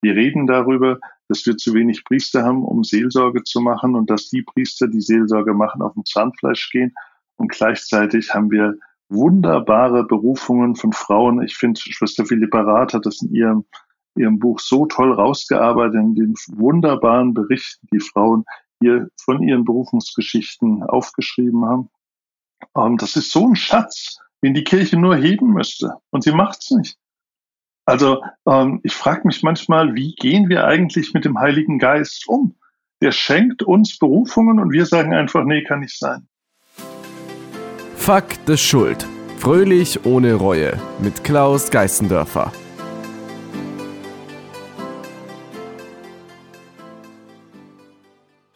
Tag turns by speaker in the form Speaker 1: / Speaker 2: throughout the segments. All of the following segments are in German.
Speaker 1: Wir reden darüber, dass wir zu wenig Priester haben, um Seelsorge zu machen und dass die Priester, die Seelsorge machen, auf dem Zahnfleisch gehen. Und gleichzeitig haben wir wunderbare Berufungen von Frauen. Ich finde, Schwester Philippa Rath hat das in ihrem, ihrem Buch so toll rausgearbeitet, in den wunderbaren Berichten, die Frauen hier von ihren Berufungsgeschichten aufgeschrieben haben. Ähm, das ist so ein Schatz, den die Kirche nur heben müsste. Und sie macht's nicht. Also ähm, ich frage mich manchmal, wie gehen wir eigentlich mit dem Heiligen Geist um? Der schenkt uns Berufungen und wir sagen einfach, nee, kann nicht sein.
Speaker 2: Fuck the Schuld. Fröhlich ohne Reue mit Klaus Geißendörfer.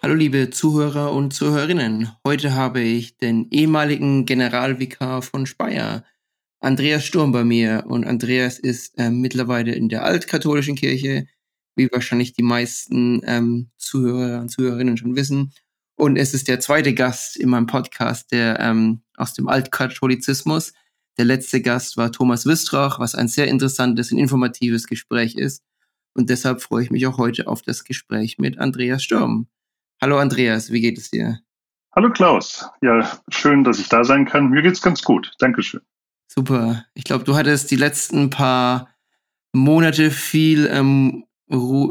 Speaker 3: Hallo liebe Zuhörer und Zuhörerinnen. Heute habe ich den ehemaligen Generalvikar von Speyer, Andreas Sturm bei mir und Andreas ist äh, mittlerweile in der altkatholischen Kirche, wie wahrscheinlich die meisten ähm, Zuhörer und Zuhörerinnen schon wissen. Und es ist der zweite Gast in meinem Podcast, der ähm, aus dem Altkatholizismus. Der letzte Gast war Thomas Wistrach, was ein sehr interessantes und informatives Gespräch ist. Und deshalb freue ich mich auch heute auf das Gespräch mit Andreas Sturm. Hallo Andreas, wie geht es dir?
Speaker 1: Hallo Klaus. Ja, schön, dass ich da sein kann. Mir geht's ganz gut. Dankeschön.
Speaker 3: Super. Ich glaube, du hattest die letzten paar Monate viel, ähm,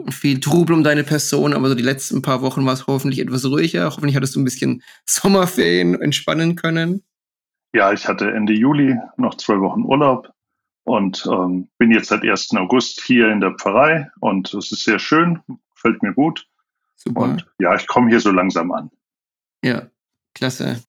Speaker 3: viel Trubel um deine Person, aber so die letzten paar Wochen war es hoffentlich etwas ruhiger. Hoffentlich hattest du ein bisschen Sommerferien entspannen können.
Speaker 1: Ja, ich hatte Ende Juli noch zwei Wochen Urlaub und ähm, bin jetzt seit 1. August hier in der Pfarrei und es ist sehr schön, gefällt mir gut. Super. Und ja, ich komme hier so langsam an.
Speaker 3: Ja, klasse.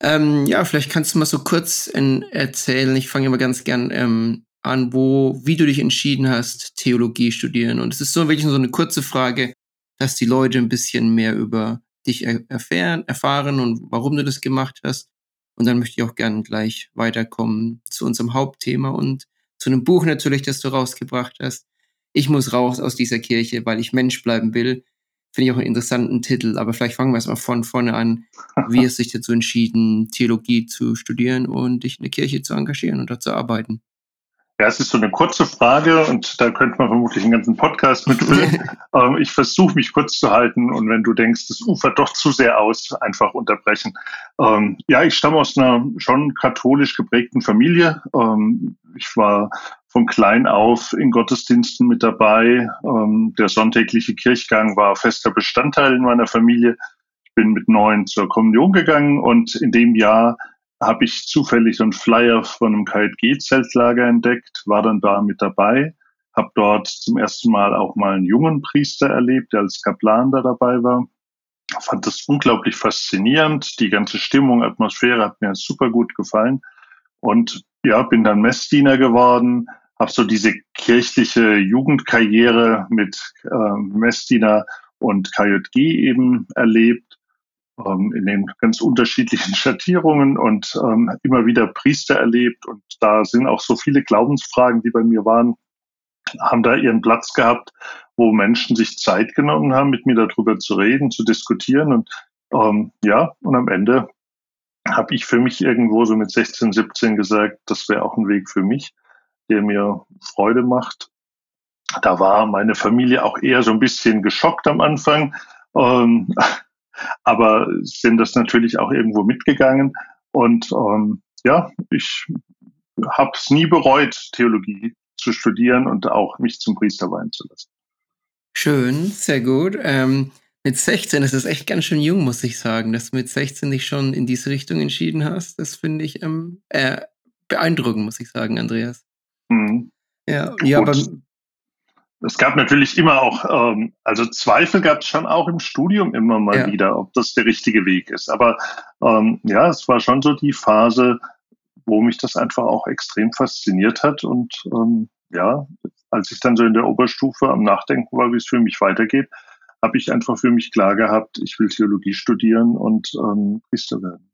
Speaker 3: Ähm, ja, vielleicht kannst du mal so kurz in, erzählen. Ich fange immer ganz gern ähm, an, wo, wie du dich entschieden hast, Theologie studieren. Und es ist so wirklich so eine kurze Frage, dass die Leute ein bisschen mehr über dich erfahren, erfahren und warum du das gemacht hast. Und dann möchte ich auch gern gleich weiterkommen zu unserem Hauptthema und zu einem Buch natürlich, das du rausgebracht hast. Ich muss raus aus dieser Kirche, weil ich Mensch bleiben will. Finde ich auch einen interessanten Titel, aber vielleicht fangen wir erstmal von vorne an. Wie hast du dich dazu entschieden, Theologie zu studieren und dich in der Kirche zu engagieren und dort zu arbeiten?
Speaker 1: Ja, es ist so eine kurze Frage und da könnte man vermutlich einen ganzen Podcast mitfüllen. ähm, ich versuche mich kurz zu halten und wenn du denkst, das ufert doch zu sehr aus, einfach unterbrechen. Ähm, ja, ich stamme aus einer schon katholisch geprägten Familie. Ähm, ich war von klein auf in Gottesdiensten mit dabei. Ähm, der sonntägliche Kirchgang war fester Bestandteil in meiner Familie. Ich bin mit neun zur Kommunion gegangen und in dem Jahr habe ich zufällig einen Flyer von einem KJG-Zeltlager entdeckt, war dann da mit dabei, habe dort zum ersten Mal auch mal einen jungen Priester erlebt, der als Kaplan da dabei war. Fand das unglaublich faszinierend. Die ganze Stimmung, Atmosphäre hat mir super gut gefallen. Und ja, bin dann Messdiener geworden, habe so diese kirchliche Jugendkarriere mit äh, Messdiener und KJG eben erlebt ähm, in den ganz unterschiedlichen Schattierungen und ähm, immer wieder Priester erlebt. Und da sind auch so viele Glaubensfragen, die bei mir waren, haben da ihren Platz gehabt, wo Menschen sich Zeit genommen haben, mit mir darüber zu reden, zu diskutieren. Und ähm, ja, und am Ende habe ich für mich irgendwo so mit 16, 17 gesagt, das wäre auch ein Weg für mich, der mir Freude macht. Da war meine Familie auch eher so ein bisschen geschockt am Anfang. Ähm, aber sind das natürlich auch irgendwo mitgegangen. Und ähm, ja, ich habe es nie bereut, Theologie zu studieren und auch mich zum Priester weihen zu lassen.
Speaker 3: Schön, sehr gut. Ähm, mit 16 ist es echt ganz schön jung, muss ich sagen, dass du mit 16 dich schon in diese Richtung entschieden hast. Das finde ich ähm, äh, beeindruckend, muss ich sagen, Andreas. Ja, ja aber
Speaker 1: es gab natürlich immer auch, ähm, also Zweifel gab es schon auch im Studium immer mal ja. wieder, ob das der richtige Weg ist. Aber ähm, ja, es war schon so die Phase, wo mich das einfach auch extrem fasziniert hat. Und ähm, ja, als ich dann so in der Oberstufe am Nachdenken war, wie es für mich weitergeht, habe ich einfach für mich klar gehabt, ich will Theologie studieren und ähm, Priester werden.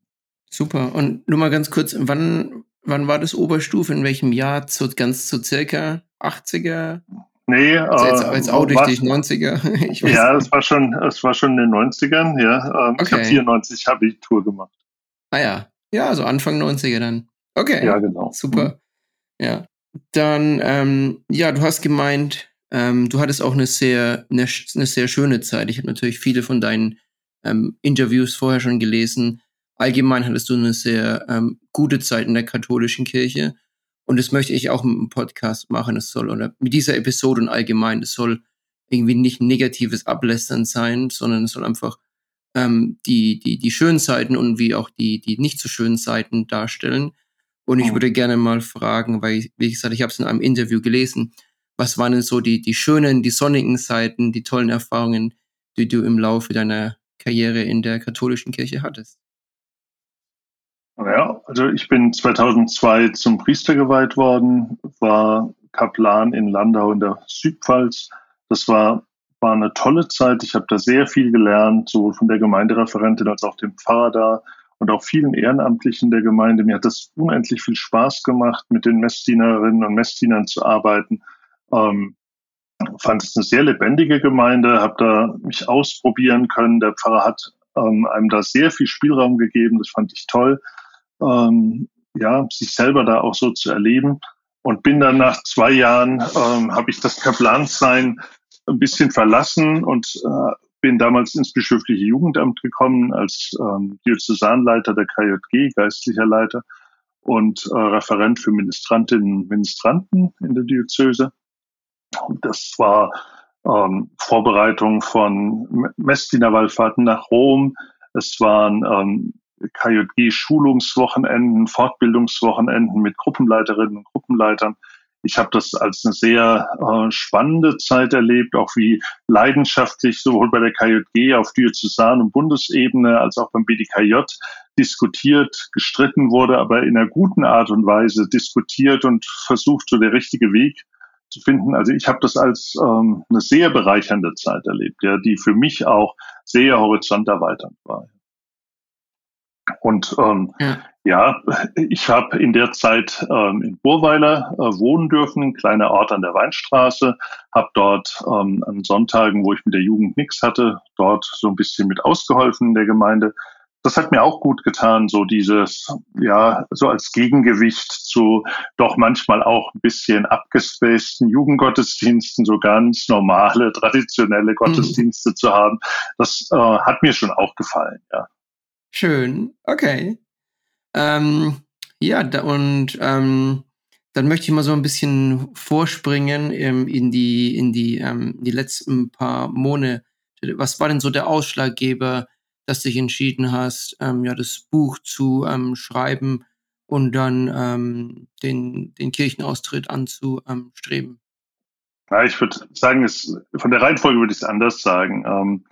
Speaker 3: Super. Und nur mal ganz kurz, wann, wann war das Oberstufe? In welchem Jahr? Zu, ganz zu circa 80er?
Speaker 1: Nee,
Speaker 3: also jetzt, äh, jetzt auch durch die 90er.
Speaker 1: ja, es war schon, es war schon in den 90ern, ja. Ähm, okay. Ich habe 94 Abitur gemacht.
Speaker 3: Ah ja. Ja, also Anfang 90er dann. Okay.
Speaker 1: Ja, genau.
Speaker 3: Super. Mhm. Ja. Dann, ähm, ja, du hast gemeint, Ähm, du hattest auch eine sehr, eine, eine sehr schöne Zeit. Ich habe natürlich viele von deinen ähm, Interviews vorher schon gelesen. Allgemein hattest du eine sehr ähm, gute Zeit in der katholischen Kirche. Und das möchte ich auch im Podcast machen. Es soll, oder mit dieser Episode und allgemein, es soll irgendwie nicht negatives Ablästern sein, sondern es soll einfach ähm, die, die, die schönen Seiten und wie auch die, die nicht so schönen Seiten darstellen. Und ich würde gerne mal fragen, weil, wie gesagt, ich habe es in einem Interview gelesen, was waren denn so die, die schönen, die sonnigen Seiten, die tollen Erfahrungen, die du im Laufe deiner Karriere in der katholischen Kirche hattest?
Speaker 1: Ja, also ich bin 2002 zum Priester geweiht worden, war Kaplan in Landau in der Südpfalz. Das war, war eine tolle Zeit. Ich habe da sehr viel gelernt, sowohl von der Gemeindereferentin als auch dem Pfarrer da und auch vielen Ehrenamtlichen der Gemeinde. Mir hat das unendlich viel Spaß gemacht, mit den Messdienerinnen und Messdienern zu arbeiten. Ähm, fand es eine sehr lebendige Gemeinde, habe da mich ausprobieren können. Der Pfarrer hat ähm, einem da sehr viel Spielraum gegeben, das fand ich toll. Ähm, ja, sich selber da auch so zu erleben. Und bin dann nach zwei Jahren, ähm, habe ich das Kaplansein ein bisschen verlassen und äh, bin damals ins bischöfliche Jugendamt gekommen als ähm, Diözesanleiter der KJG, geistlicher Leiter und äh, Referent für Ministrantinnen und Ministranten in der Diözese. Das war ähm, Vorbereitung von Messdienerwallfahrten nach Rom. Es waren ähm, KJG-Schulungswochenenden, Fortbildungswochenenden mit Gruppenleiterinnen und Gruppenleitern. Ich habe das als eine sehr äh, spannende Zeit erlebt, auch wie leidenschaftlich sowohl bei der KJG auf Diözesan- und Bundesebene als auch beim BDKJ diskutiert, gestritten wurde, aber in einer guten Art und Weise diskutiert und versucht, so der richtige Weg zu finden. Also ich habe das als ähm, eine sehr bereichernde Zeit erlebt, ja, die für mich auch sehr horizonterweiternd war. Und ähm, ja. ja ich habe in der Zeit ähm, in Burweiler äh, wohnen dürfen, ein kleiner Ort an der Weinstraße, habe dort ähm, an Sonntagen, wo ich mit der Jugend nichts hatte, dort so ein bisschen mit ausgeholfen in der Gemeinde das hat mir auch gut getan, so dieses, ja, so als Gegengewicht zu doch manchmal auch ein bisschen abgespaceden Jugendgottesdiensten, so ganz normale, traditionelle Gottesdienste mhm. zu haben. Das äh, hat mir schon auch gefallen, ja.
Speaker 3: Schön, okay. Ähm, ja, da, und ähm, dann möchte ich mal so ein bisschen vorspringen ähm, in die, in die, ähm, die letzten paar Monate. Was war denn so der Ausschlaggeber? Dass du dich entschieden hast, ähm, ja, das Buch zu ähm, schreiben und dann ähm, den, den Kirchenaustritt anzustreben?
Speaker 1: Ja, ich würde sagen, es, von der Reihenfolge würde ich es anders sagen. Ähm,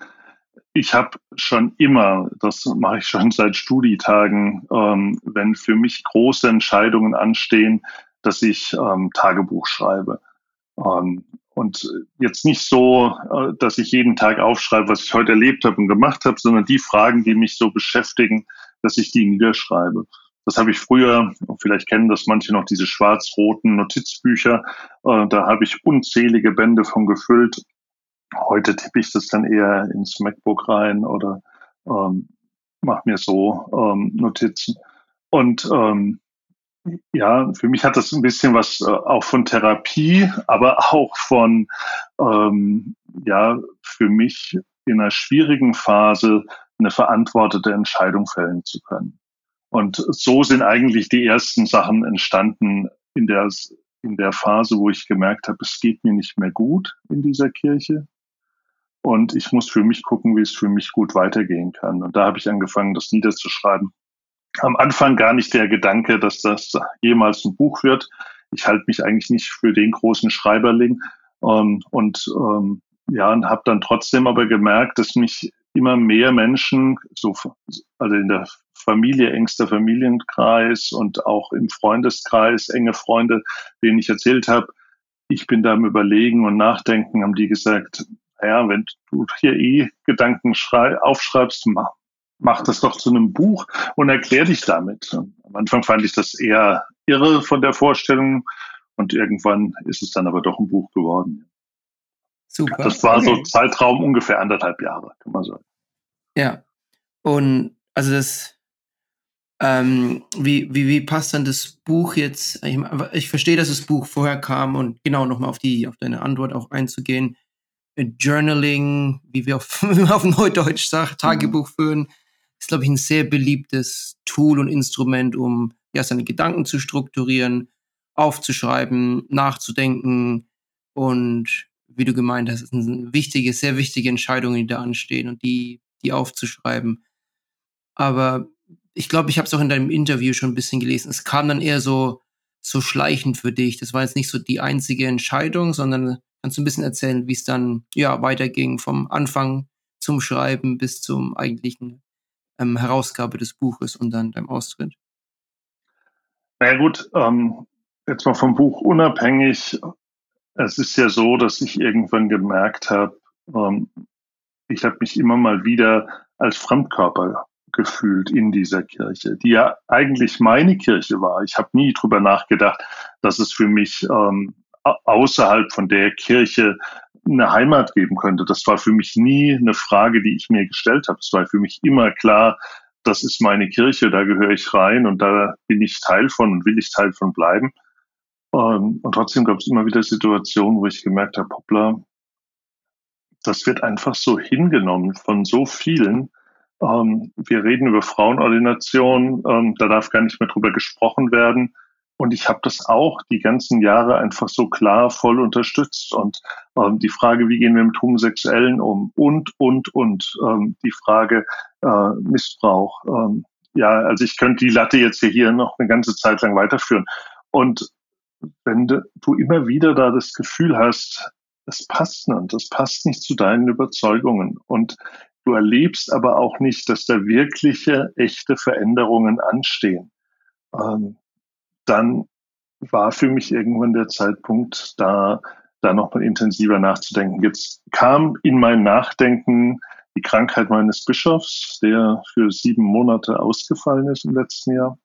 Speaker 1: ich habe schon immer, das mache ich schon seit Studietagen, ähm, wenn für mich große Entscheidungen anstehen, dass ich ähm, Tagebuch schreibe. Ähm, und jetzt nicht so, äh, dass ich jeden Tag aufschreibe, was ich heute erlebt habe und gemacht habe, sondern die Fragen, die mich so beschäftigen, dass ich die niederschreibe. Das habe ich früher, vielleicht kennen das manche noch, diese schwarz-roten Notizbücher. Äh, da habe ich unzählige Bände von gefüllt. Heute tippe ich das dann eher ins MacBook rein oder ähm, mache mir so ähm, Notizen. Und ähm, ja, für mich hat das ein bisschen was äh, auch von Therapie, aber auch von, ähm, ja, für mich in einer schwierigen Phase eine verantwortete Entscheidung fällen zu können. Und so sind eigentlich die ersten Sachen entstanden in der, in der Phase, wo ich gemerkt habe, es geht mir nicht mehr gut in dieser Kirche. Und ich muss für mich gucken, wie es für mich gut weitergehen kann. Und da habe ich angefangen, das niederzuschreiben am Anfang gar nicht der Gedanke, dass das jemals ein Buch wird. Ich halte mich eigentlich nicht für den großen Schreiberling ähm, und ähm, ja, und habe dann trotzdem aber gemerkt, dass mich immer mehr Menschen, so also in der Familie, engster Familienkreis und auch im Freundeskreis, enge Freunde, denen ich erzählt habe, ich bin da im Überlegen und Nachdenken, haben die gesagt, ja, wenn du hier eh Gedanken schrei aufschreibst, mach, mach das doch zu einem Buch und erklär dich damit. Am Anfang fand ich das eher irre von der Vorstellung und irgendwann ist es dann aber doch ein Buch geworden. Super. Das war okay. so Zeitraum ungefähr anderthalb Jahre, kann man sagen.
Speaker 3: Ja. Und also das, Ähm, wie, wie, wie passt dann das Buch jetzt? Ich, ich verstehe, dass das Buch vorher kam und genau nochmal auf die, auf deine Antwort auch einzugehen. Journaling, wie wir auf, auf Neudeutsch mhm. Tagebuch führen, ist, glaube ich, ein sehr beliebtes Tool und Instrument, um ja, seine Gedanken zu strukturieren, aufzuschreiben, nachzudenken und wie du gemeint hast, es sind wichtige, sehr wichtige Entscheidungen, die da anstehen und die, die aufzuschreiben. Aber ich glaube, ich habe es auch in deinem Interview schon ein bisschen gelesen. Es kam dann eher so, so schleichend für dich. Das war jetzt nicht so die einzige Entscheidung, sondern kannst du ein bisschen erzählen, wie es dann ja weiterging vom Anfang zum Schreiben bis zum eigentlichen ähm, Herausgabe des Buches und dann deinem Austritt.
Speaker 1: Na ja, gut, ähm, jetzt mal vom Buch unabhängig. Es ist ja so, dass ich irgendwann gemerkt habe, ähm, ich habe mich immer mal wieder als Fremdkörper gefühlt in dieser Kirche, die ja eigentlich meine Kirche war. Ich habe nie drüber nachgedacht, dass es für mich ähm, außerhalb von der Kirche eine Heimat geben könnte. Das war für mich nie eine Frage, die ich mir gestellt habe. Es war für mich immer klar, das ist meine Kirche, da gehöre ich rein und da bin ich Teil von und will ich Teil von bleiben. Ähm, und trotzdem gab es immer wieder Situationen, wo ich gemerkt habe, hoppla, das wird einfach so hingenommen von so vielen. Ähm, wir reden über Frauenordination, ähm, da darf gar nicht mehr drüber gesprochen werden. Und ich habe das auch die ganzen Jahre einfach so klar voll unterstützt. Und ähm, die Frage, wie gehen wir mit Homosexuellen um? Und, und, und. Ähm, die Frage äh, Missbrauch. Ähm, ja, also ich könnte die Latte jetzt hier noch eine ganze Zeit lang weiterführen. Und wenn du immer wieder da das Gefühl hast, es passt nicht, das passt nicht zu deinen Überzeugungen. Und du erlebst aber auch nicht, dass da wirkliche, echte Veränderungen anstehen. Ähm, dann war für mich irgendwann der Zeitpunkt, da, da nochmal intensiver nachzudenken. Jetzt kam in mein Nachdenken die Krankheit meines Bischofs, der für sieben Monate ausgefallen ist im letzten Jahr.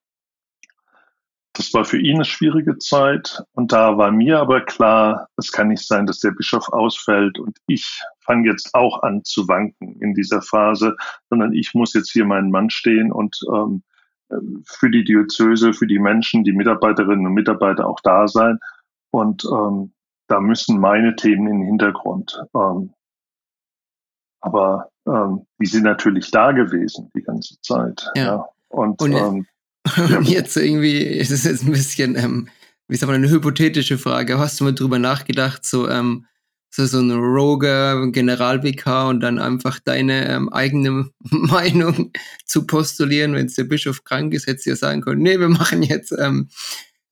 Speaker 1: Das war für ihn eine schwierige Zeit. Und da war mir aber klar, es kann nicht sein, dass der Bischof ausfällt und ich fange jetzt auch an zu wanken in dieser Phase, sondern ich muss jetzt hier meinen Mann stehen und ähm, für die Diözese, für die Menschen, die Mitarbeiterinnen und Mitarbeiter auch da sein. Und ähm, da müssen meine Themen in den Hintergrund. Ähm, aber ähm, die sind natürlich da gewesen die ganze Zeit. Ja. ja. Und,
Speaker 3: und, ähm, und jetzt irgendwie ist es jetzt ein bisschen, ähm, wie sagt man, eine hypothetische Frage. Hast du mal drüber nachgedacht, so ähm, so, so ein roger General-WK und dann einfach deine ähm, eigene Meinung zu postulieren, wenn der Bischof krank ist, hättest du ja sagen können, nee, wir machen jetzt, ähm,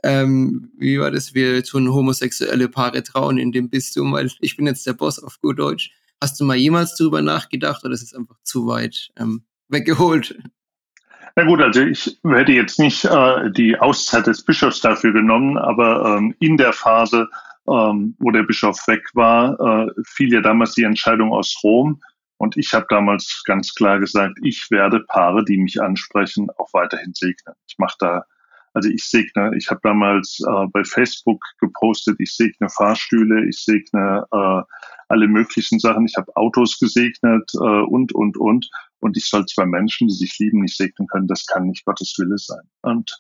Speaker 3: ähm, wie war das, wir tun homosexuelle Paare trauen in dem Bistum, weil ich bin jetzt der Boss auf gut Deutsch. Hast du mal jemals darüber nachgedacht oder ist es einfach zu weit ähm, weggeholt?
Speaker 1: Na gut, also ich hätte jetzt nicht äh, die Auszeit des Bischofs dafür genommen, aber ähm, in der Phase, ähm, wo der Bischof weg war, äh, fiel ja damals die Entscheidung aus Rom. Und ich habe damals ganz klar gesagt, ich werde Paare, die mich ansprechen, auch weiterhin segnen. Ich mache da, also ich segne, ich habe damals äh, bei Facebook gepostet, ich segne Fahrstühle, ich segne äh, alle möglichen Sachen, ich habe Autos gesegnet äh, und, und, und. Und ich soll zwei Menschen, die sich lieben, nicht segnen können, das kann nicht Gottes Wille sein. Und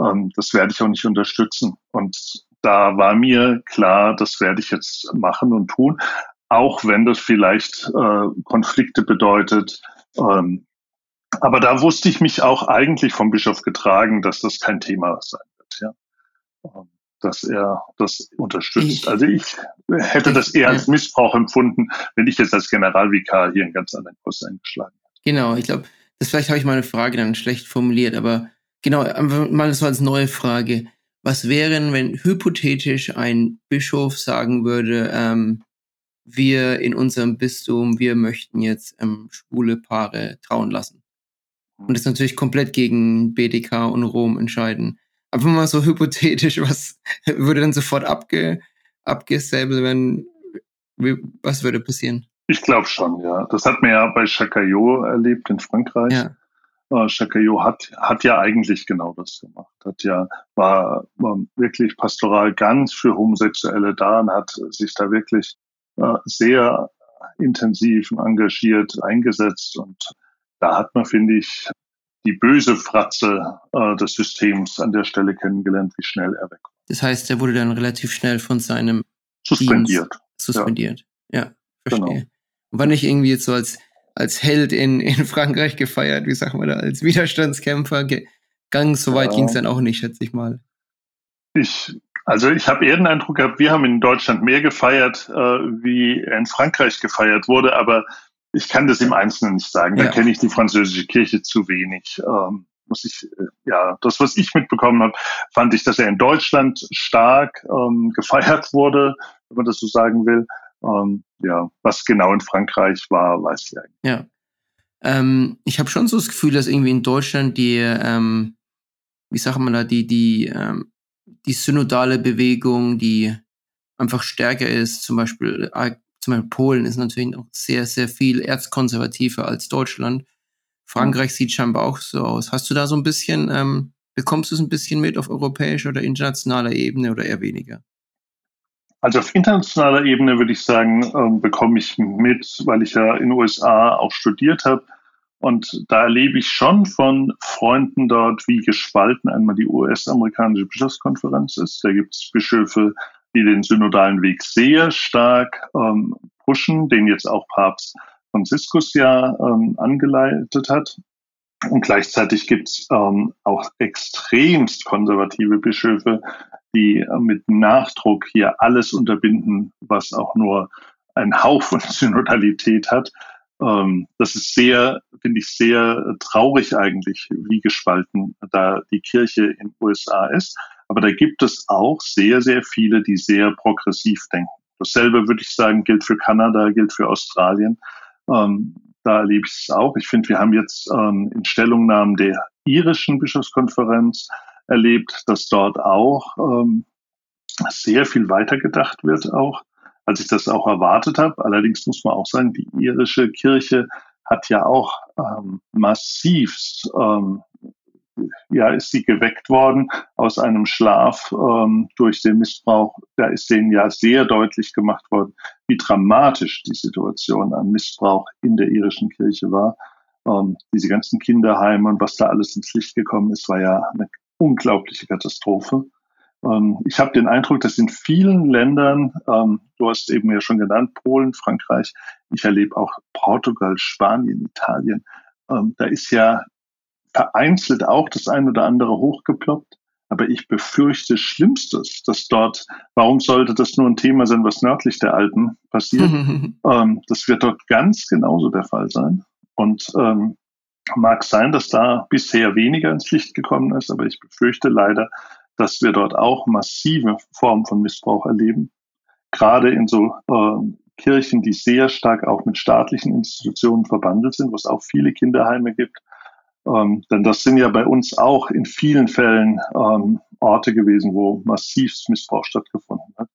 Speaker 1: ähm, das werde ich auch nicht unterstützen. Und da war mir klar, das werde ich jetzt machen und tun, auch wenn das vielleicht äh, Konflikte bedeutet. Ähm, aber da wusste ich mich auch eigentlich vom Bischof getragen, dass das kein Thema sein wird, ja. Ähm, dass er das unterstützt. Ich, also ich hätte das eher als Missbrauch empfunden, wenn ich jetzt als Generalvikar hier einen ganz anderen Kurs eingeschlagen hätte.
Speaker 3: Genau, ich glaube, das vielleicht habe ich meine Frage dann schlecht formuliert, aber genau, mal so als neue Frage was wären, wenn hypothetisch ein Bischof sagen würde, ähm, wir in unserem Bistum, wir möchten jetzt ähm, schwule Paare trauen lassen. Und das natürlich komplett gegen BDK und Rom entscheiden. Aber mal so hypothetisch, was würde dann sofort abge, abgesäbelt werden? Was würde passieren?
Speaker 1: Ich glaube schon, ja. Das hat man ja bei Chacayot erlebt in Frankreich. Ja äh, Chacayot hat, hat ja eigentlich genau das gemacht. Hat ja, war, war wirklich pastoral ganz für Homosexuelle da und hat sich da wirklich äh, sehr intensiv und engagiert eingesetzt. Und da hat man, finde ich, die böse Fratze äh, des Systems an der Stelle kennengelernt, wie schnell er weg war.
Speaker 3: Das heißt, er wurde dann relativ schnell von seinem
Speaker 1: suspendiert.
Speaker 3: Dienst suspendiert. Ja, ja verstehe. Genau. Und war nicht irgendwie jetzt so als, als Held in, in Frankreich gefeiert, wie sagen wir da, als Widerstandskämpfer. Ganz so weit ja. ging es dann auch nicht, schätze ich mal.
Speaker 1: Ich, also ich habe eher den Eindruck gehabt, wir haben in Deutschland mehr gefeiert, äh, wie in Frankreich gefeiert wurde, aber ich kann das im Einzelnen nicht sagen. Da ja. kenne ich die französische Kirche zu wenig. Ähm, muss ich, äh, ja, das, was ich mitbekommen habe, fand ich, dass er in Deutschland stark ähm, gefeiert wurde, wenn man das so sagen will. Ähm, ja, was genau in Frankreich war, weiß ich eigentlich.
Speaker 3: Ja. Ähm, ich habe schon so das Gefühl, dass irgendwie in Deutschland die, ähm, wie sagt man da, die, die, ähm, die synodale Bewegung, die einfach stärker ist, zum Beispiel, äh, zum Beispiel Polen ist natürlich noch sehr, sehr viel erzkonservativer als Deutschland. Frankreich sieht scheinbar auch so aus. Hast du da so ein bisschen, ähm, bekommst du es ein bisschen mit auf europäischer oder internationaler Ebene oder eher weniger?
Speaker 1: Also auf internationaler Ebene würde ich sagen, ähm, bekomme ich mit, weil ich ja in den USA auch studiert habe. Und da erlebe ich schon von Freunden dort, wie gespalten einmal die US-amerikanische Bischofskonferenz ist. Da gibt es Bischöfe, die den synodalen Weg sehr stark ähm, pushen, den jetzt auch Papst Franziskus ja ähm, angeleitet hat. Und gleichzeitig gibt es ähm, auch extremst konservative Bischöfe, die äh, mit Nachdruck hier alles unterbinden, was auch nur ein Hauch von Synodalität hat. Ähm, das ist sehr, finde ich, sehr traurig eigentlich, wie gespalten da die Kirche in den USA ist. Aber da gibt es auch sehr, sehr viele, die sehr progressiv denken. Dasselbe würde ich sagen, gilt für Kanada, gilt für Australien. Ähm, da erlebe ich es auch. Ich finde, wir haben jetzt ähm, in Stellungnahmen der irischen Bischofskonferenz erlebt, dass dort auch ähm, sehr viel weitergedacht wird, auch als ich das auch erwartet habe. Allerdings muss man auch sagen, die irische Kirche hat ja auch ähm, massivst ähm, ja, ist sie geweckt worden aus einem Schlaf ähm, durch den Missbrauch. Da ist denen ja sehr deutlich gemacht worden, wie dramatisch die Situation an Missbrauch in der irischen Kirche war. Ähm, diese ganzen Kinderheime und was da alles ins Licht gekommen ist, war ja eine unglaubliche Katastrophe. Ähm, ich habe den Eindruck, dass in vielen Ländern, ähm, du hast eben ja schon genannt, Polen, Frankreich, ich erlebe auch Portugal, Spanien, Italien, ähm, da ist ja vereinzelt auch das ein oder andere hochgeploppt. Aber ich befürchte Schlimmstes, dass dort, warum sollte das nur ein Thema sein, was nördlich der Alpen passiert? ähm, das wird dort ganz genauso der Fall sein. Und ähm, mag sein, dass da bisher weniger ins Licht gekommen ist, aber ich befürchte leider, dass wir dort auch massive Formen von Missbrauch erleben. Gerade in so äh, Kirchen, die sehr stark auch mit staatlichen Institutionen verbandelt sind, wo es auch viele Kinderheime gibt, ähm, denn das sind ja bei uns auch in vielen Fällen ähm, Orte gewesen, wo massivst Missbrauch stattgefunden hat.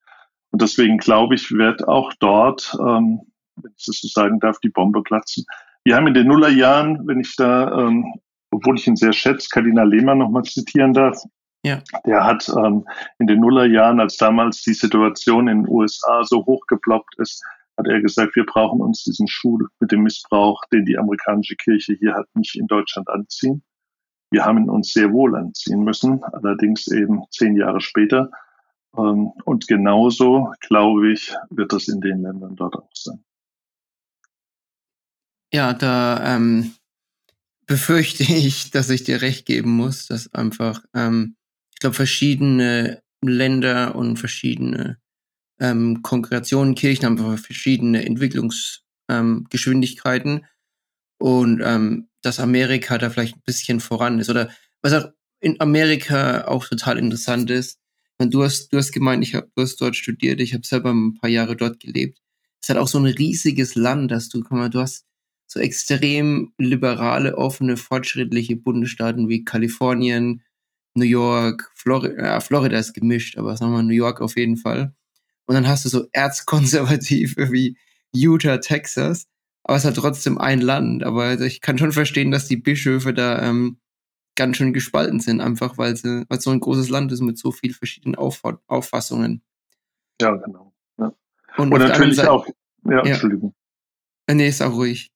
Speaker 1: Und deswegen glaube ich, wird auch dort, ähm, wenn ich das so sagen darf, die Bombe platzen. Wir haben in den Nullerjahren, wenn ich da, ähm, obwohl ich ihn sehr schätze, Kardinal Lehmann nochmal zitieren darf, ja. Der hat ähm, in den Nullerjahren, als damals die Situation in den USA so hochgeploppt ist, hat er gesagt, wir brauchen uns diesen Schuh mit dem Missbrauch, den die amerikanische Kirche hier hat, nicht in Deutschland anziehen. Wir haben ihn uns sehr wohl anziehen müssen, allerdings eben zehn Jahre später. Ähm, und genauso, glaube ich, wird das in den Ländern dort auch sein.
Speaker 3: Ja, da ähm, befürchte ich, dass ich dir recht geben muss, dass einfach, ähm, ich glaube, verschiedene Länder und verschiedene ähm, Kongregationen, Kirchen haben verschiedene Entwicklungsgeschwindigkeiten ähm, und ähm, dass Amerika da vielleicht ein bisschen voran ist. Oder was auch in Amerika auch total interessant ist, du hast, du hast gemeint, ich hab, du hast dort studiert, ich habe selber ein paar Jahre dort gelebt. Es hat auch so ein riesiges Land, dass du, komm mal, du hast so extrem liberale, offene, fortschrittliche Bundesstaaten wie Kalifornien, New York, Florida, ja, Florida ist gemischt, aber sagen wir mal New York auf jeden Fall. Und dann hast du so Erzkonservative wie Utah, Texas. Aber es hat trotzdem ein Land. Aber ich kann schon verstehen, dass die Bischöfe da ähm, ganz schön gespalten sind, einfach weil es so ein großes Land ist mit so vielen verschiedenen Auf Auffassungen.
Speaker 1: Ja, genau. Ja. Und, Und natürlich Seite, auch, ja, ja, Entschuldigung.
Speaker 3: Äh, nee, ist auch ruhig.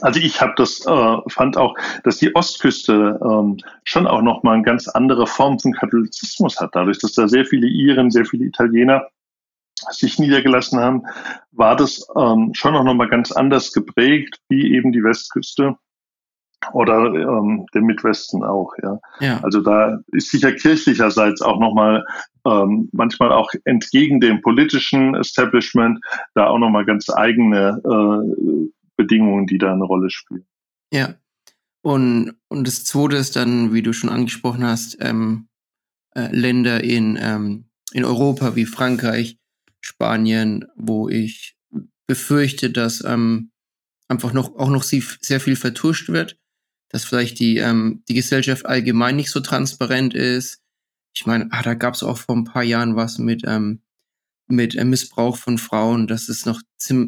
Speaker 1: Also ich habe das äh, fand auch, dass die Ostküste ähm, schon auch noch mal eine ganz andere Form von Katholizismus hat, dadurch, dass da sehr viele Iren, sehr viele Italiener sich niedergelassen haben, war das ähm, schon auch noch mal ganz anders geprägt, wie eben die Westküste oder ähm, der Midwesten auch. Ja. ja. Also da ist sicher kirchlicherseits auch noch mal ähm, manchmal auch entgegen dem politischen Establishment da auch noch mal ganz eigene äh, Bedingungen, die da eine Rolle spielen.
Speaker 3: Ja. Und, und das zweite ist dann, wie du schon angesprochen hast, ähm, äh, Länder in, ähm, in Europa wie Frankreich, Spanien, wo ich befürchte, dass ähm, einfach noch auch noch sehr viel vertuscht wird, dass vielleicht die, ähm, die Gesellschaft allgemein nicht so transparent ist. Ich meine, ah, da gab es auch vor ein paar Jahren was mit, ähm, mit äh, Missbrauch von Frauen, dass es noch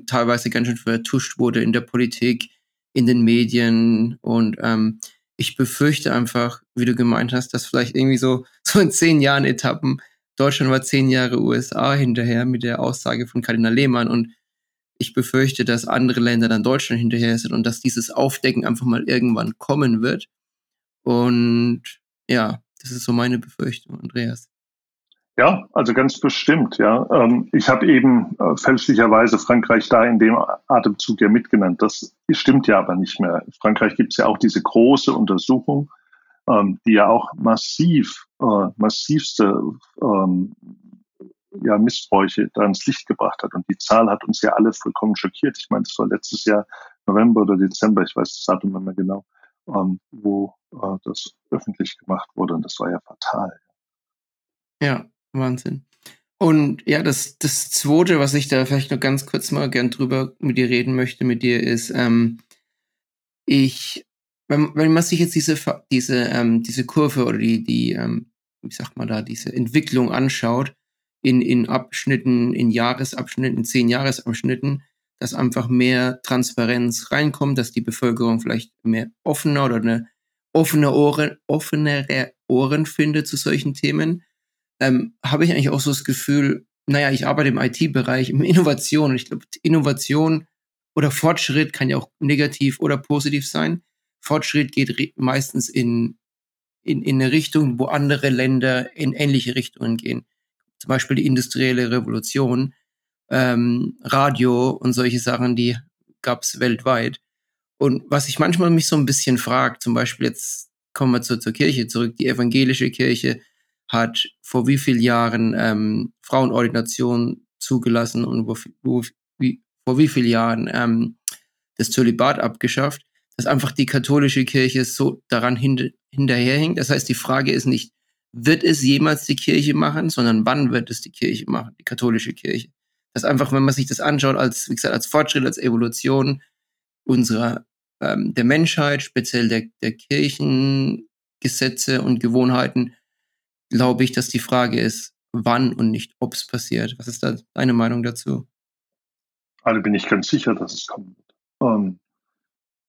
Speaker 3: teilweise ganz schön vertuscht wurde in der Politik, in den Medien und ähm, ich befürchte einfach, wie du gemeint hast, dass vielleicht irgendwie so, so in zehn Jahren Etappen, Deutschland war zehn Jahre USA hinterher mit der Aussage von Kardinal Lehmann und ich befürchte, dass andere Länder dann Deutschland hinterher sind und dass dieses Aufdecken einfach mal irgendwann kommen wird. Und ja, das ist so meine Befürchtung, Andreas.
Speaker 1: Ja, also ganz bestimmt, ja. Ähm, ich habe eben äh, fälschlicherweise Frankreich da in dem Atemzug ja mitgenannt. Das stimmt ja aber nicht mehr. In Frankreich gibt es ja auch diese große Untersuchung, ähm, die ja auch massiv, äh, massivste ähm, ja, Missbräuche da ins Licht gebracht hat. Und die Zahl hat uns ja alle vollkommen schockiert. Ich meine, es war letztes Jahr November oder Dezember, ich weiß das Datum nicht mehr genau, wo äh, das öffentlich gemacht wurde. Und das war ja fatal.
Speaker 3: Ja, Wahnsinn. Und ja, das, das Zweite, was ich da vielleicht noch ganz kurz mal gern drüber mit dir reden möchte, mit dir, ist, ähm, ich, wenn, wenn man sich jetzt diese, diese, ähm, diese Kurve oder die, die, ähm, wie sagt man da, diese Entwicklung anschaut, in, in Abschnitten, in Jahresabschnitten, in zehn Jahresabschnitten, dass einfach mehr Transparenz reinkommt, dass die Bevölkerung vielleicht mehr offener oder eine offene Ohren, offenere Ohren findet zu solchen Themen ähm, habe ich eigentlich auch so das Gefühl, naja, ich arbeite im IT-Bereich, im Innovation. Und ich glaube, Innovation oder Fortschritt kann ja auch negativ oder positiv sein. Fortschritt geht meistens in, in, in eine Richtung, wo andere Länder in ähnliche Richtungen gehen. Zum Beispiel die industrielle Revolution, ähm, Radio und solche Sachen, die gab es weltweit. Und was ich manchmal mich so ein bisschen fragt, zum Beispiel jetzt kommen wir zur, zur Kirche zurück, die evangelische Kirche, hat vor wie vielen Jahren ähm, Frauenordination zugelassen und wo, wo, wie, vor wie vielen Jahren ähm, das Zölibat abgeschafft, dass einfach die katholische Kirche so daran hin, hinterherhinkt. Das heißt, die Frage ist nicht, wird es jemals die Kirche machen, sondern wann wird es die Kirche machen, die katholische Kirche. Das einfach, wenn man sich das anschaut, als, wie gesagt, als Fortschritt, als Evolution unserer, ähm, der Menschheit, speziell der, der Kirchengesetze und Gewohnheiten, glaube ich, dass die Frage ist, wann und nicht, ob es passiert. Was ist da deine Meinung dazu?
Speaker 1: Also bin ich ganz sicher, dass es kommen wird. Ähm,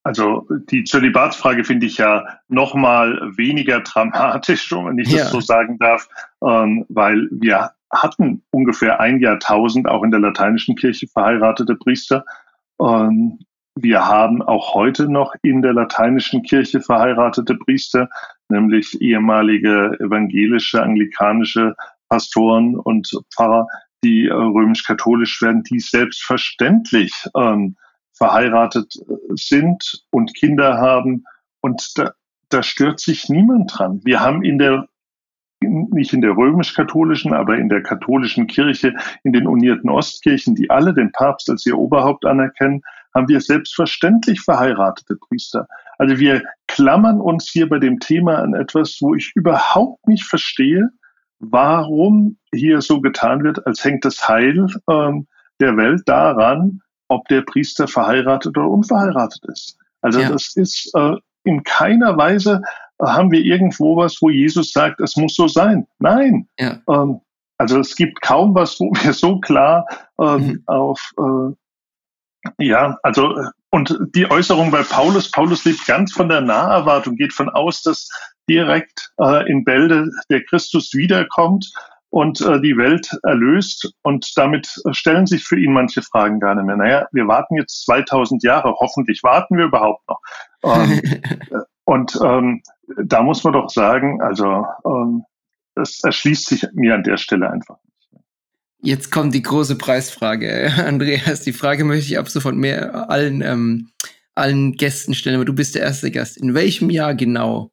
Speaker 1: also die Zölibatsfrage finde ich ja noch mal weniger dramatisch, wenn ich ja. das so sagen darf, ähm, weil wir hatten ungefähr ein Jahrtausend auch in der lateinischen Kirche verheiratete Priester. Ähm, wir haben auch heute noch in der lateinischen Kirche verheiratete Priester nämlich ehemalige evangelische, anglikanische Pastoren und Pfarrer, die äh, römisch-katholisch werden, die selbstverständlich ähm, verheiratet äh, sind und Kinder haben. Und da, da stört sich niemand dran. Wir haben in der nicht in der römisch-katholischen, aber in der katholischen Kirche, in den unierten Ostkirchen, die alle den Papst als ihr Oberhaupt anerkennen, haben wir selbstverständlich verheiratete Priester. Also wir klammern uns hier bei dem Thema an etwas, wo ich überhaupt nicht verstehe, warum hier so getan wird, als hängt das Heil ähm, der Welt daran, ob der Priester verheiratet oder unverheiratet ist. Also ja. das ist äh, in keiner Weise äh, haben wir irgendwo was, wo Jesus sagt, es muss so sein. Nein. Ja. Ähm, also es gibt kaum was, wo wir so klar ähm, mhm. auf äh, ja, also und die Äußerung bei Paulus, Paulus lebt ganz von der Naherwartung, geht von aus, dass direkt äh, in Bälde der Christus wiederkommt und äh, die Welt erlöst. Und damit stellen sich für ihn manche Fragen gar nicht mehr. Naja, wir warten jetzt 2000 Jahre, hoffentlich warten wir überhaupt noch. Ähm, und ähm, da muss man doch sagen, also ähm, das erschließt sich mir an der Stelle einfach.
Speaker 3: Jetzt kommt die große Preisfrage, Andreas. Die Frage möchte ich ab sofort mehr allen, ähm, allen Gästen stellen, aber du bist der erste Gast. In welchem Jahr genau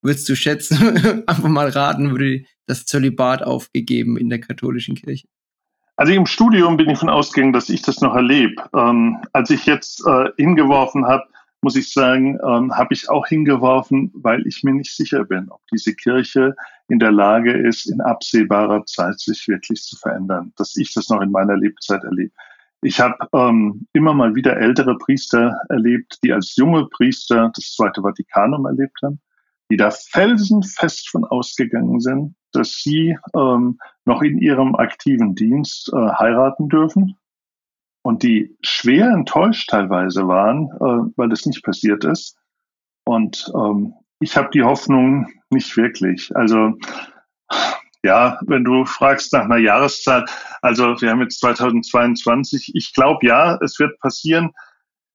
Speaker 3: würdest du schätzen, einfach mal raten, würde das Zölibat aufgegeben in der katholischen Kirche?
Speaker 1: Also im Studium bin ich von ausgegangen, dass ich das noch erlebe. Ähm, als ich jetzt äh, hingeworfen habe, muss ich sagen, ähm, habe ich auch hingeworfen, weil ich mir nicht sicher bin, ob diese Kirche in der Lage ist, in absehbarer Zeit sich wirklich zu verändern, dass ich das noch in meiner Lebzeit erlebe. Ich habe ähm, immer mal wieder ältere Priester erlebt, die als junge Priester das Zweite Vatikanum erlebt haben, die da felsenfest von ausgegangen sind, dass sie ähm, noch in ihrem aktiven Dienst äh, heiraten dürfen und die schwer enttäuscht teilweise waren, äh, weil das nicht passiert ist. Und ähm, ich habe die Hoffnung nicht wirklich. Also ja, wenn du fragst nach einer Jahreszahl, also wir haben jetzt 2022, ich glaube ja, es wird passieren.